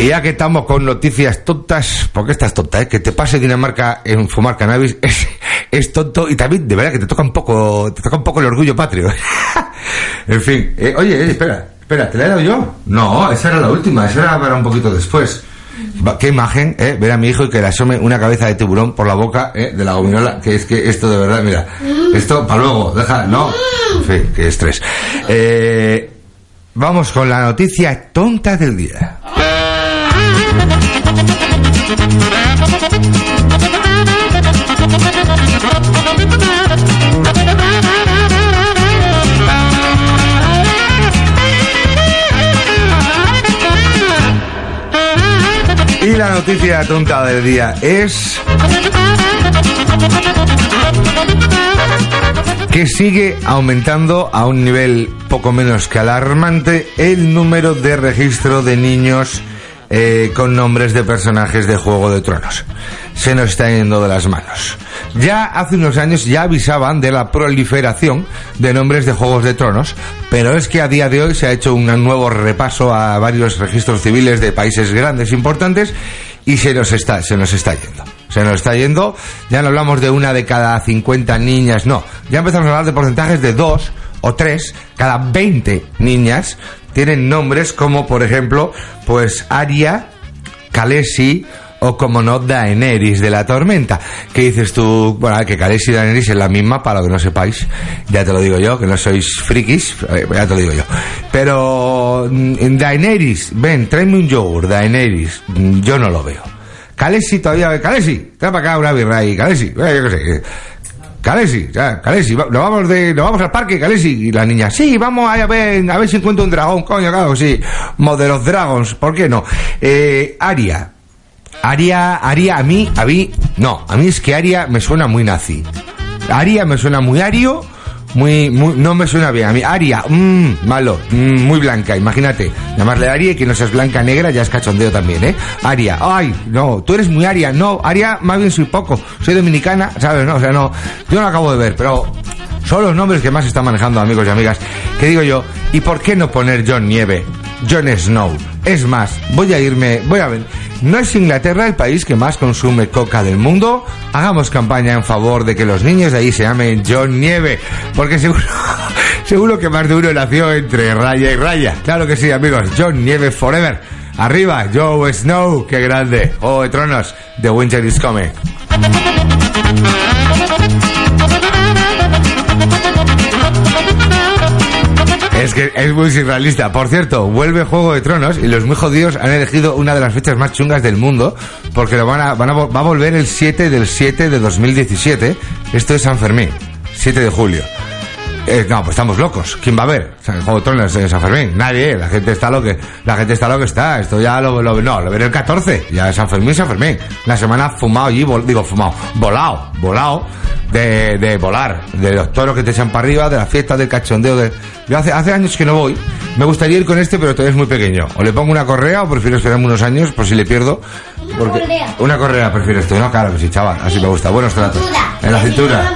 Y ya que estamos con noticias tontas, porque esta es tonta, ¿eh? que te pase Dinamarca en fumar cannabis es, es tonto y también de verdad que te toca un poco, te toca un poco el orgullo patrio. en fin, eh, oye, eh, espera, espera, ¿te la he dado yo? No, esa era la última, esa era para un poquito después. Qué imagen, eh, ver a mi hijo y que le asome una cabeza de tiburón por la boca eh, de la gominola, que es que esto de verdad, mira, esto para luego, deja, no, en fin, qué estrés. Eh, vamos con la noticia tonta del día. Y la noticia tonta del día es que sigue aumentando a un nivel poco menos que alarmante el número de registro de niños eh, con nombres de personajes de Juego de Tronos. Se nos está yendo de las manos. Ya hace unos años ya avisaban de la proliferación de nombres de Juegos de Tronos, pero es que a día de hoy se ha hecho un nuevo repaso a varios registros civiles de países grandes importantes y se nos está, se nos está yendo. Se nos está yendo. Ya no hablamos de una de cada 50 niñas, no. Ya empezamos a hablar de porcentajes de dos o tres cada 20 niñas tienen nombres como, por ejemplo, pues Aria, Kalesi o como no Daenerys de la tormenta. ¿Qué dices tú? Bueno, que Kalesi y Daenerys es la misma, para lo que no sepáis. Ya te lo digo yo, que no sois frikis, eh, ya te lo digo yo. Pero mm, Daenerys, ven, tráeme un yogur, Daenerys, mm, yo no lo veo. Kalesi todavía, Kalesi, trae para acá una birra ahí, Kalesi, eh, yo qué sé. Kalesi, ya, Kalesi, va- nos vamos de, nos vamos al parque, Kalesi. Y la niña, sí, vamos a ver, a ver si encuentro un dragón, coño, claro, sí. Model of Dragons, ¿por qué no? Eh, Aria. Aria, Aria, a mí, a mí, no, a mí es que Aria me suena muy nazi. Aria me suena muy ario, muy, muy, no me suena bien. A mí, Aria, mmm, malo, mm, muy blanca, imagínate. Llamarle Aria y que no seas blanca negra ya es cachondeo también, ¿eh? Aria, ay, no, tú eres muy Aria, no, Aria más bien soy poco, soy dominicana, ¿sabes? No, o sea, no, yo no acabo de ver, pero son los nombres que más están manejando, amigos y amigas. ¿Qué digo yo? ¿Y por qué no poner John Nieve? John Snow. Es más, voy a irme, voy a ver. ¿No es Inglaterra el país que más consume coca del mundo? Hagamos campaña en favor de que los niños de ahí se llamen John Nieve, porque seguro, seguro que más de uno nació entre raya y raya. Claro que sí, amigos. John Nieve Forever. Arriba, Joe Snow, qué grande. Oh, tronos, The Winter is Coming. Es que es muy surrealista. Por cierto, vuelve Juego de Tronos y los muy jodidos han elegido una de las fechas más chungas del mundo porque lo van a, va a volver el 7 del 7 de 2017. Esto es San Fermín, 7 de julio. Eh, no, pues estamos locos. ¿Quién va a ver? O sea, el Juego de Tronos en San Fermín. Nadie. La gente está lo que, la gente está lo que está. Esto ya lo, lo no, lo veré el 14. Ya San Fermín, San Fermín. La semana fumado allí, vol- digo fumado, volado, volado de, de volar, de los toros que te echan para arriba, de la fiesta, del cachondeo. De... Yo hace, hace años que no voy. Me gustaría ir con este, pero todavía es muy pequeño. O le pongo una correa o prefiero esperarme unos años por si le pierdo. Porque... correa. Una correa prefiero esto, ¿no? Claro que sí, chaval. Así me gusta. Buenos tratos. En la cintura.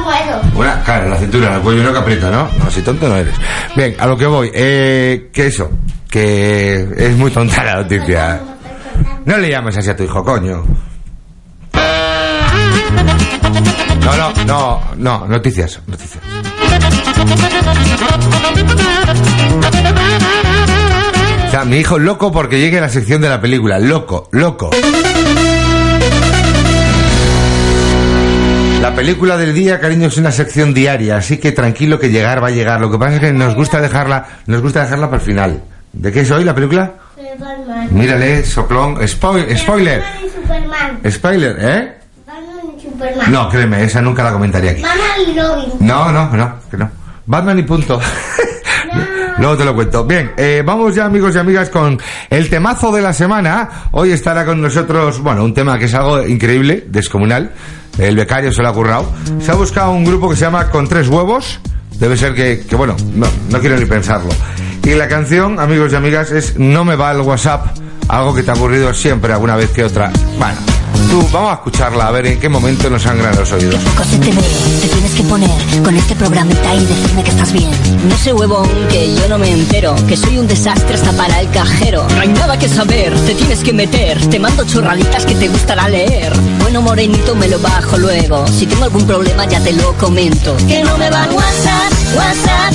Una, claro, en la cintura, en el cuello no que aprieta, ¿no? No, si tonto no eres. Bien, a lo que voy. Eh, que eso, que es muy tonta la noticia. No le llames así a tu hijo, coño. No, no, no, no, noticias, noticias. O sea, mi hijo loco porque llegue a la sección de la película. Loco, loco. La película del día, cariño, es una sección diaria, así que tranquilo que llegar va a llegar. Lo que pasa es que nos gusta dejarla, nos gusta dejarla para el final. ¿De qué es hoy la película? Superman. Mírale, soplón, spoil- spoiler, Batman y Superman. spoiler, ¿eh? Batman y Superman. No, créeme, esa nunca la comentaría aquí. Batman y Robin. No, no, no, que no. Batman y punto. Luego te lo cuento. Bien, eh, vamos ya amigos y amigas con el temazo de la semana. Hoy estará con nosotros, bueno, un tema que es algo increíble, descomunal. El becario se lo ha currado. Se ha buscado un grupo que se llama Con Tres Huevos. Debe ser que, que bueno, no, no quiero ni pensarlo. Y la canción, amigos y amigas, es No me va el WhatsApp. Algo que te ha ocurrido siempre, alguna vez que otra. Bueno, tú, vamos a escucharla, a ver en qué momento nos sangran los oídos. Cosas te veo, te tienes que poner con este programita y decirme que estás bien. No sé, huevón, que yo no me entero, que soy un desastre hasta para el cajero. No hay nada que saber, te tienes que meter. Te mando chorraditas que te gustará leer. Bueno, morenito, me lo bajo luego. Si tengo algún problema, ya te lo comento. Que no me va el WhatsApp, WhatsApp.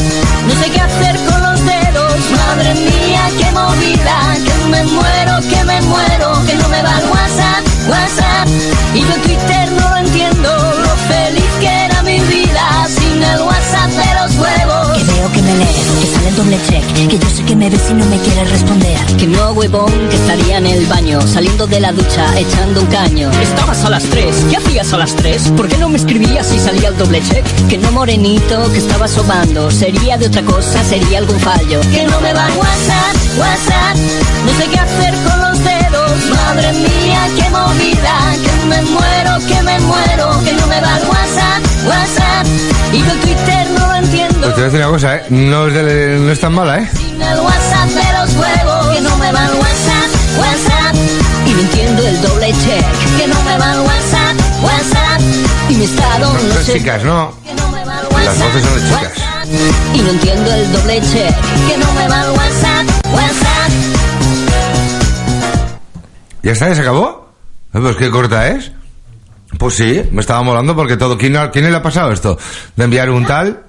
No sé qué hacer con los dedos. Madre mía, qué movida. Que me muero, que me muero. Que no me va el WhatsApp, WhatsApp. Y yo Twitter no lo entiendo. Lo feliz que era mi vida sin el WhatsApp de los huevos. Que veo que me lees, que sale el doble check. Que yo sé que me ves y no me quieres responder. Que no, huevón, que estaría en el baño. Saliendo de la ducha, echando un caño. Estabas a las 3. ¿Qué hacías a las 3? ¿Por qué no me escribías si salía el doble check? Que no, morenito, que estaba sobando. Sería de otra cosa, sería algún fallo. Que no me va WhatsApp, WhatsApp. No sé qué hacer con los dedos. Madre mía, qué movida, que me muero, que me muero, que no me va el WhatsApp, WhatsApp. Y con Twitter no lo entiendo. Pues te voy a decir una cosa, ¿eh? No es, de, no es tan mala, ¿eh? Sin el WhatsApp de los huevos, que no me va el WhatsApp, WhatsApp. Y no entiendo el doble check, que no me va el WhatsApp, WhatsApp. Y mi estado no, no sé, chicas, ¿no? Que no me WhatsApp, Las voces son de chicas. Y no entiendo el doble check, que no me va el WhatsApp. ¿Ya está? ¿Ya se acabó? Pues qué corta es. Pues sí, me estaba molando porque todo. ¿Quién, ¿Quién le ha pasado esto? De enviar un tal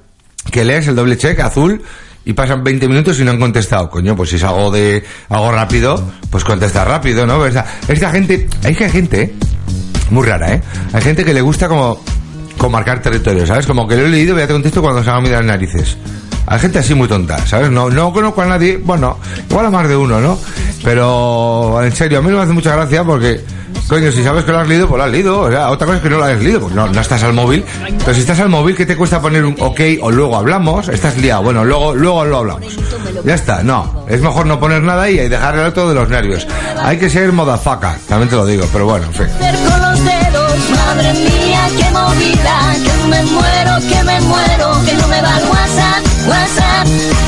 que lees el doble check azul y pasan 20 minutos y no han contestado. Coño, pues si es algo de algo rápido, pues contesta rápido, ¿no? Esta, esta gente, hay que gente, ¿eh? muy rara, ¿eh? Hay gente que le gusta como, como marcar territorio, ¿sabes? Como que lo he leído y ya te contesto cuando se haga mirar las narices. Hay gente así muy tonta, ¿sabes? No, no conozco a nadie, bueno, igual a más de uno, ¿no? Pero, en serio, a mí me hace mucha gracia porque, coño, si sabes que lo has leído, pues lo has leído. O sea, otra cosa es que no lo hayas leído, pues no, no estás al móvil. Pero si estás al móvil, ¿qué te cuesta poner un ok o luego hablamos? Estás liado, bueno, luego, luego lo hablamos. Ya está, no. Es mejor no poner nada ahí y dejarle otro de los nervios. Hay que ser modafaca, también te lo digo, pero bueno, en fin.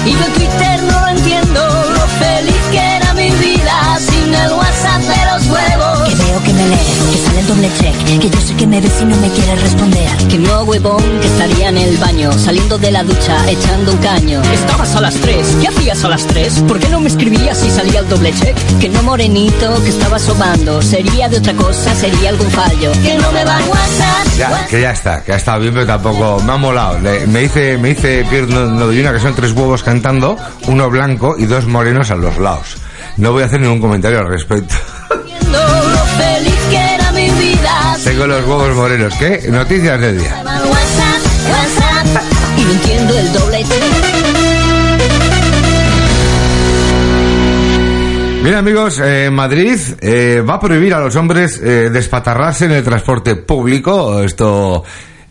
Y yo Twitter no lo entiendo. Lo feliz que era mi vida sin el WhatsApp de los huevos. Que veo que me el doble check. Que yo sé que me ves y no me quieres responder. Que no, huevón, que estaría en el baño. Saliendo de la ducha, echando un caño. Estabas a las 3. ¿Qué hacías a las 3? ¿Por qué no me escribías si salía el doble check? Que no, morenito, que estaba sobando. Sería de otra cosa, sería algún fallo. Que no me va el WhatsApp. Ya, que ya está, que ha estado bien, pero tampoco me ha molado. Le- me dice, me dice Pierre No- Nodoyuna que son tres huevos cantando, uno blanco y dos morenos a los lados. No voy a hacer ningún comentario al respecto. Tengo los huevos morenos. ¿Qué? Noticias del día. Bien amigos, eh, Madrid eh, va a prohibir a los hombres eh, despatarrarse en el transporte público. Esto,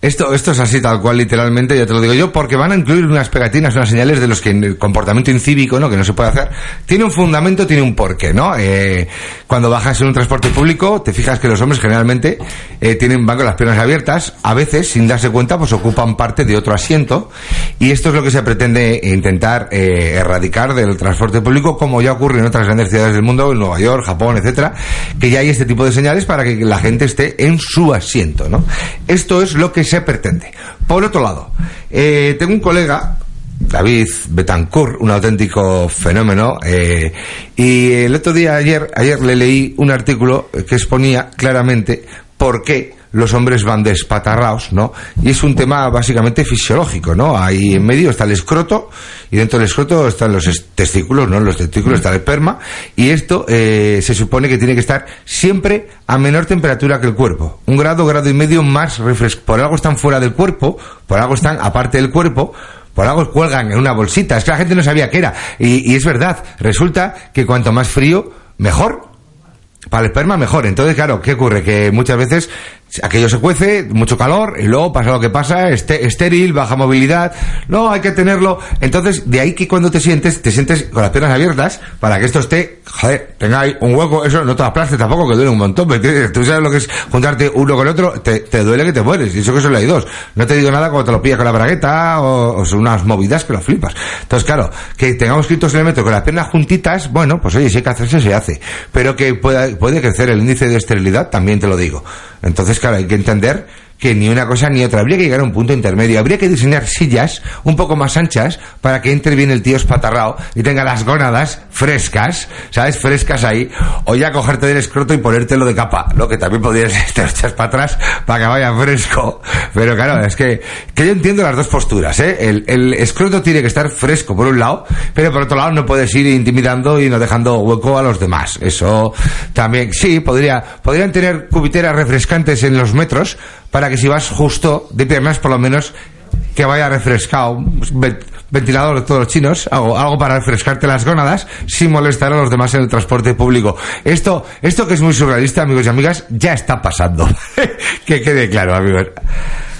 esto, esto es así tal cual literalmente, ya te lo digo yo, porque van a incluir unas pegatinas, unas señales de los que el comportamiento incívico, ¿no? Que no se puede hacer. Tiene un fundamento, tiene un porqué, ¿no? Eh, cuando bajas en un transporte público, te fijas que los hombres generalmente eh, tienen van con las piernas abiertas, a veces sin darse cuenta, pues ocupan parte de otro asiento y esto es lo que se pretende intentar eh, erradicar del transporte público, como ya ocurre en otras grandes ciudades del mundo, en Nueva York, Japón, etcétera, que ya hay este tipo de señales para que la gente esté en su asiento, ¿no? Esto es lo que se pretende. Por otro lado, eh, tengo un colega David Betancourt, un auténtico fenómeno. eh, y el otro día, ayer, ayer le leí un artículo que exponía claramente por qué los hombres van despatarraos, ¿no? Y es un tema básicamente fisiológico, ¿no? Ahí en medio está el escroto y dentro del escroto están los es- testículos, ¿no? Los testículos está el esperma y esto eh, se supone que tiene que estar siempre a menor temperatura que el cuerpo. Un grado, grado y medio más refresco. Por algo están fuera del cuerpo, por algo están aparte del cuerpo, por algo cuelgan en una bolsita. Es que la gente no sabía qué era. Y es verdad, resulta que cuanto más frío, mejor. Para el esperma mejor. Entonces, claro, ¿qué ocurre? Que muchas veces aquello se cuece, mucho calor, y luego pasa lo que pasa, este, estéril, baja movilidad. No, hay que tenerlo. Entonces, de ahí que cuando te sientes, te sientes con las piernas abiertas para que esto esté, joder, tenga ahí un hueco, eso no te aplastes tampoco, que duele un montón. ¿me entiendes? Tú sabes lo que es juntarte uno con otro, te, te duele que te mueres. Y eso que solo hay dos. No te digo nada cuando te lo pillas con la bragueta o, o son unas movidas que lo flipas. Entonces, claro, que tengamos escritos en el metro con las piernas juntitas, bueno, pues oye, si hay que hacerse, se hace. Pero que pueda, puede crecer el índice de esterilidad, también te lo digo. Entonces, claro, hay que entender que ni una cosa ni otra. Habría que llegar a un punto intermedio. Habría que diseñar sillas un poco más anchas para que entre bien el tío espatarrao y tenga las gónadas frescas, ¿sabes? Frescas ahí. O ya cogerte del escroto y ponértelo de capa, lo que también podrías echas para atrás para que vaya fresco. Pero claro, es que, que yo entiendo las dos posturas, ¿eh? El, el escroto tiene que estar fresco por un lado, pero por otro lado no puedes ir intimidando y no dejando hueco a los demás. Eso también, sí, podría, podrían tener cubiteras refrescantes en los metros para que si vas justo de piernas, por lo menos que vaya refrescado, ventilador de todos los chinos, algo, algo para refrescarte las gónadas sin molestar a los demás en el transporte público. Esto, esto que es muy surrealista, amigos y amigas, ya está pasando. que quede claro, amigos.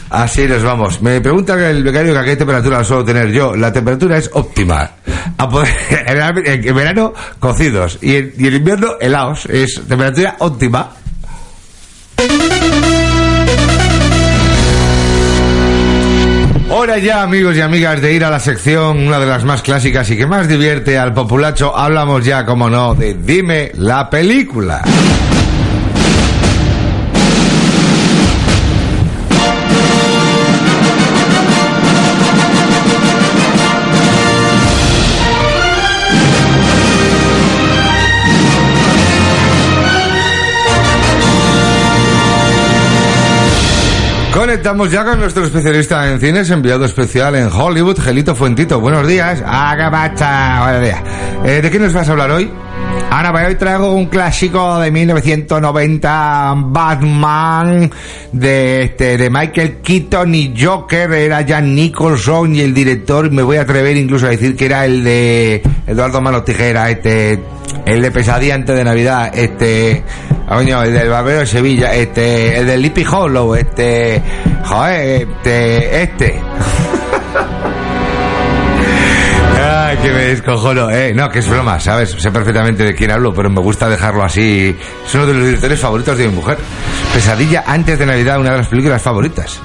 Así nos vamos. Me pregunta el becario que a qué temperatura suelo tener yo. La temperatura es óptima. En verano, cocidos. Y en, y en invierno, helados. Es temperatura óptima. Hora ya, amigos y amigas, de ir a la sección, una de las más clásicas y que más divierte al populacho. Hablamos ya, como no, de Dime la película. Conectamos ya con nuestro especialista en cines, enviado especial en Hollywood, Gelito Fuentito. Buenos días. Eh, ¿De qué nos vas a hablar hoy? Ahora, pues hoy traigo un clásico de 1990, Batman, de, este, de Michael Keaton y Joker, era Jan Nicholson y el director, me voy a atrever incluso a decir que era el de Eduardo Manos Tijera, este, el de Pesadilla antes de Navidad, este, coño, el del Barbero de Sevilla, este, el del Lippy Hollow, este, joder, este, este. Ay, que me descojono, eh. No, que es broma, ¿sabes? Sé perfectamente de quién hablo, pero me gusta dejarlo así. Es uno de los directores favoritos de mi mujer. Pesadilla antes de Navidad, una de las películas favoritas.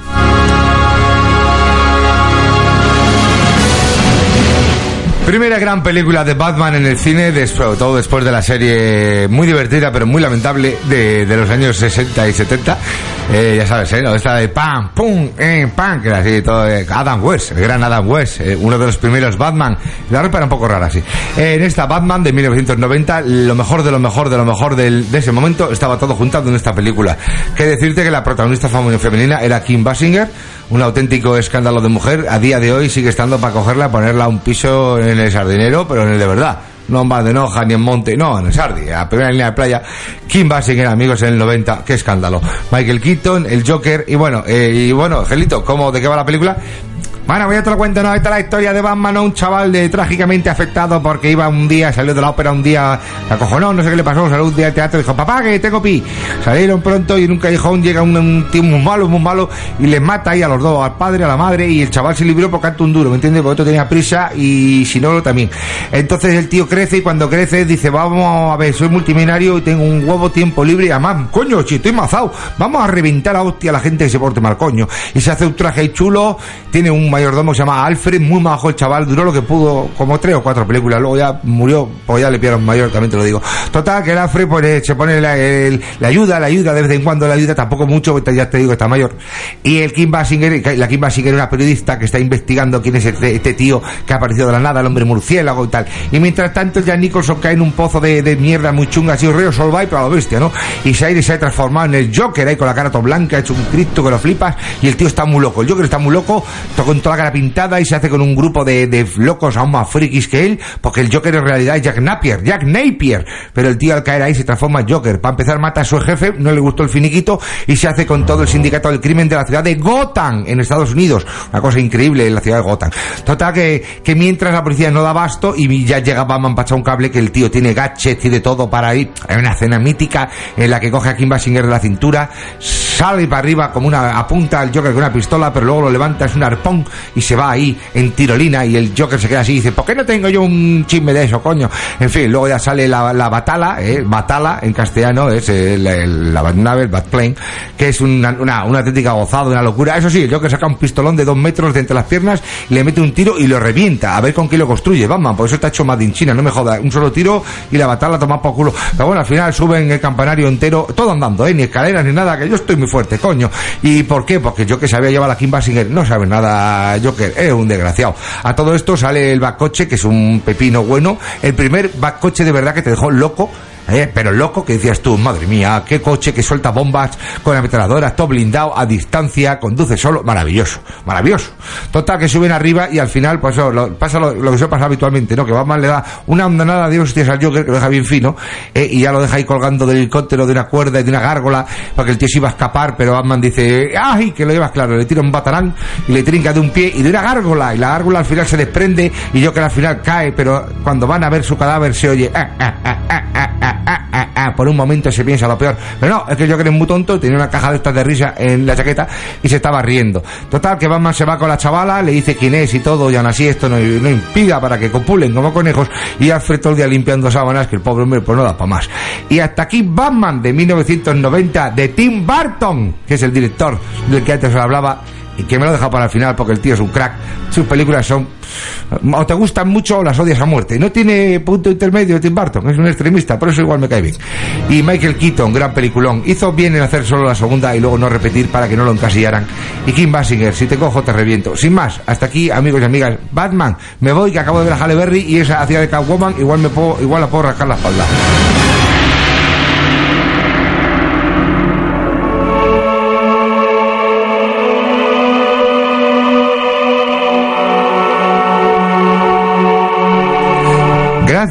Primera gran película de Batman en el cine, después, todo después de la serie muy divertida pero muy lamentable de, de los años 60 y 70. Eh, ya sabes, ¿eh? Esta de pam, pum, eh, pam, que era así todo. eh, Adam West, el gran Adam West, eh, uno de los primeros Batman. La ropa era un poco rara así. Eh, en esta Batman de 1990, lo mejor de lo mejor de lo mejor del, de ese momento estaba todo juntado en esta película. Que decirte que la protagonista femenina era Kim Basinger, un auténtico escándalo de mujer. A día de hoy sigue estando para cogerla, ponerla a un piso en el sardinero, pero en el de verdad. No en de Noja ni en Monte, no, en el Sardi, a primera línea de playa. Kim Basinger, amigos, en el 90, qué escándalo. Michael Keaton, el Joker, y bueno, eh, y bueno, Gelito, ¿cómo, de qué va la película? Bueno, voy a te lo cuento, no, esta es la historia de Batman, un chaval de trágicamente afectado porque iba un día, salió de la ópera un día, la acojonó, no sé qué le pasó, salió un día al teatro y dijo, papá, que tengo pi. Salieron pronto y en un callejón llega un, tío muy malo, muy malo, y les mata ahí a los dos, al padre, a la madre, y el chaval se libró porque canta un duro, ¿me entiendes? Porque otro tenía prisa y si no, también. Entonces el tío crece y cuando crece dice, vamos a ver, soy multimillonario y tengo un huevo tiempo libre y además, coño, si estoy mazado, vamos a reventar a hostia a la gente que se porte mal, coño. Y se hace un traje chulo, tiene un mayordomo que se llama Alfred, muy majo el chaval, duró lo que pudo, como tres o cuatro películas, luego ya murió, pues ya le pillaron mayor, también te lo digo. Total, que el Alfred pues se pone la, el- la ayuda, la ayuda, de vez en cuando la ayuda, tampoco mucho, ya te digo, está mayor. Y el Kim Basinger, la Kim Basinger es una periodista que está investigando quién es este, este tío que ha aparecido de la nada, el hombre murciélago y tal. Y mientras tanto, Jan Nicholson cae en un pozo de, de mierda muy chunga, así, río Solvay, pero a lo bestia, ¿no? Y ha, y se ha transformado en el Joker ahí con la cara toda blanca, hecho un cristo que lo flipas, y el tío está muy loco. El Joker está muy loco, to- con la cara pintada y se hace con un grupo de, de locos aún más frikis que él, porque el Joker en realidad es Jack Napier, Jack Napier. Pero el tío al caer ahí se transforma en Joker. Para empezar, mata a su jefe, no le gustó el finiquito y se hace con todo el sindicato del crimen de la ciudad de Gotham, en Estados Unidos. Una cosa increíble en la ciudad de Gotham. Total, que, que mientras la policía no da basto y ya llega Batman para un cable, que el tío tiene gadgets y de todo para ir. Hay una escena mítica en la que coge a Kim Basinger de la cintura, sale para arriba como una, apunta al Joker con una pistola, pero luego lo levanta, es un arpón y se va ahí en tirolina y el Joker se queda así y dice, ¿por qué no tengo yo un chisme de eso, coño? En fin, luego ya sale la, la batala, eh, batala en castellano, es el, la Batnave, el Batplane, que es una, una, una auténtica gozada, una locura. Eso sí, el Joker saca un pistolón de dos metros de entre las piernas le mete un tiro y lo revienta, a ver con qué lo construye, Batman, por eso está hecho más China, no me joda, un solo tiro y la batalla toma por culo. Pero bueno, al final suben el campanario entero, todo andando, eh, ni escaleras ni nada, que yo estoy muy fuerte, coño. ¿Y por qué? Porque yo que sabía llevar a Kim Basinger, no sabe nada Joker, es un desgraciado. A todo esto sale el backcoche, que es un pepino bueno, el primer backcoche de verdad que te dejó loco, eh, pero loco que decías tú, madre mía, qué coche que suelta bombas con ametralladoras, todo blindado, a distancia, conduce solo, maravilloso, maravilloso. Total, que suben arriba y al final, pues lo- pasa lo, que se pasa habitualmente, ¿no? Que Batman le da una andanada de hostias al Joker, que lo deja bien fino, eh, y ya lo deja ahí colgando del helicóptero, de una cuerda y de una gárgola, para que el tío se iba a escapar, pero Batman dice, ¡ay! Que lo llevas claro, le tira un batarán y le trinca de un pie y de una gárgola, y la gárgola al final se desprende y Joker al final cae, pero cuando van a ver su cadáver se oye, "Ah, ah, ah, ah, ah, ah, ah, ah, ah". por un momento se piensa lo peor. Pero no, es que el Joker es muy tonto, tenía una caja de estas de risa en la chaqueta y se estaba riendo. Total, que Batman se va con la chavala, le dice quién es y todo, y aún así esto no, no impida para que copulen como conejos, y Alfred todo el día limpiando sábanas, que el pobre hombre pues no da para más. Y hasta aquí Batman de 1990 de Tim Burton, que es el director del que antes os hablaba, y que me lo deja para el final porque el tío es un crack. Sus películas son o te gustan mucho o las odias a muerte. No tiene punto intermedio Tim Burton, es un extremista, por eso igual me cae bien. Y Michael Keaton, gran peliculón, hizo bien en hacer solo la segunda y luego no repetir para que no lo encasillaran. Y Kim Basinger, si te cojo te reviento. Sin más, hasta aquí, amigos y amigas. Batman, me voy que acabo de ver a Halle Berry y esa hacia de Catwoman, igual me puedo, igual la puedo rascar la espalda.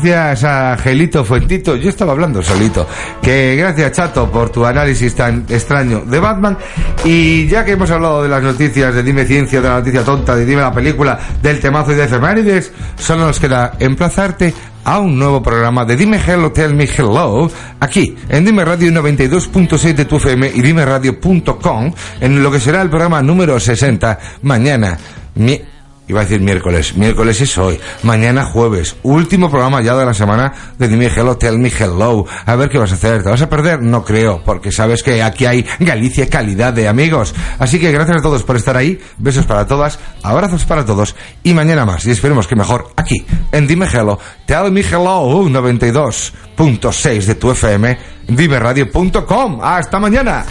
Gracias a Gelito Fuentito. Yo estaba hablando solito. Que gracias, Chato, por tu análisis tan extraño de Batman. Y ya que hemos hablado de las noticias, de Dime Ciencia, de la noticia tonta, de Dime la película, del temazo y de efemérides, solo nos queda emplazarte a un nuevo programa de Dime Hello, Tell Me Hello, aquí, en Dime Radio 92.6 de tu FM y dimeradio.com, en lo que será el programa número 60, mañana. Iba a decir miércoles. Miércoles es hoy. Mañana jueves. Último programa ya de la semana de Dime Hello, Tell Me Hello. A ver qué vas a hacer. ¿Te vas a perder? No creo, porque sabes que aquí hay Galicia calidad de amigos. Así que gracias a todos por estar ahí. Besos para todas. Abrazos para todos. Y mañana más. Y esperemos que mejor aquí, en Dime Hello, Tell Me Hello 92.6 de tu FM, dimeradio.com. Hasta mañana.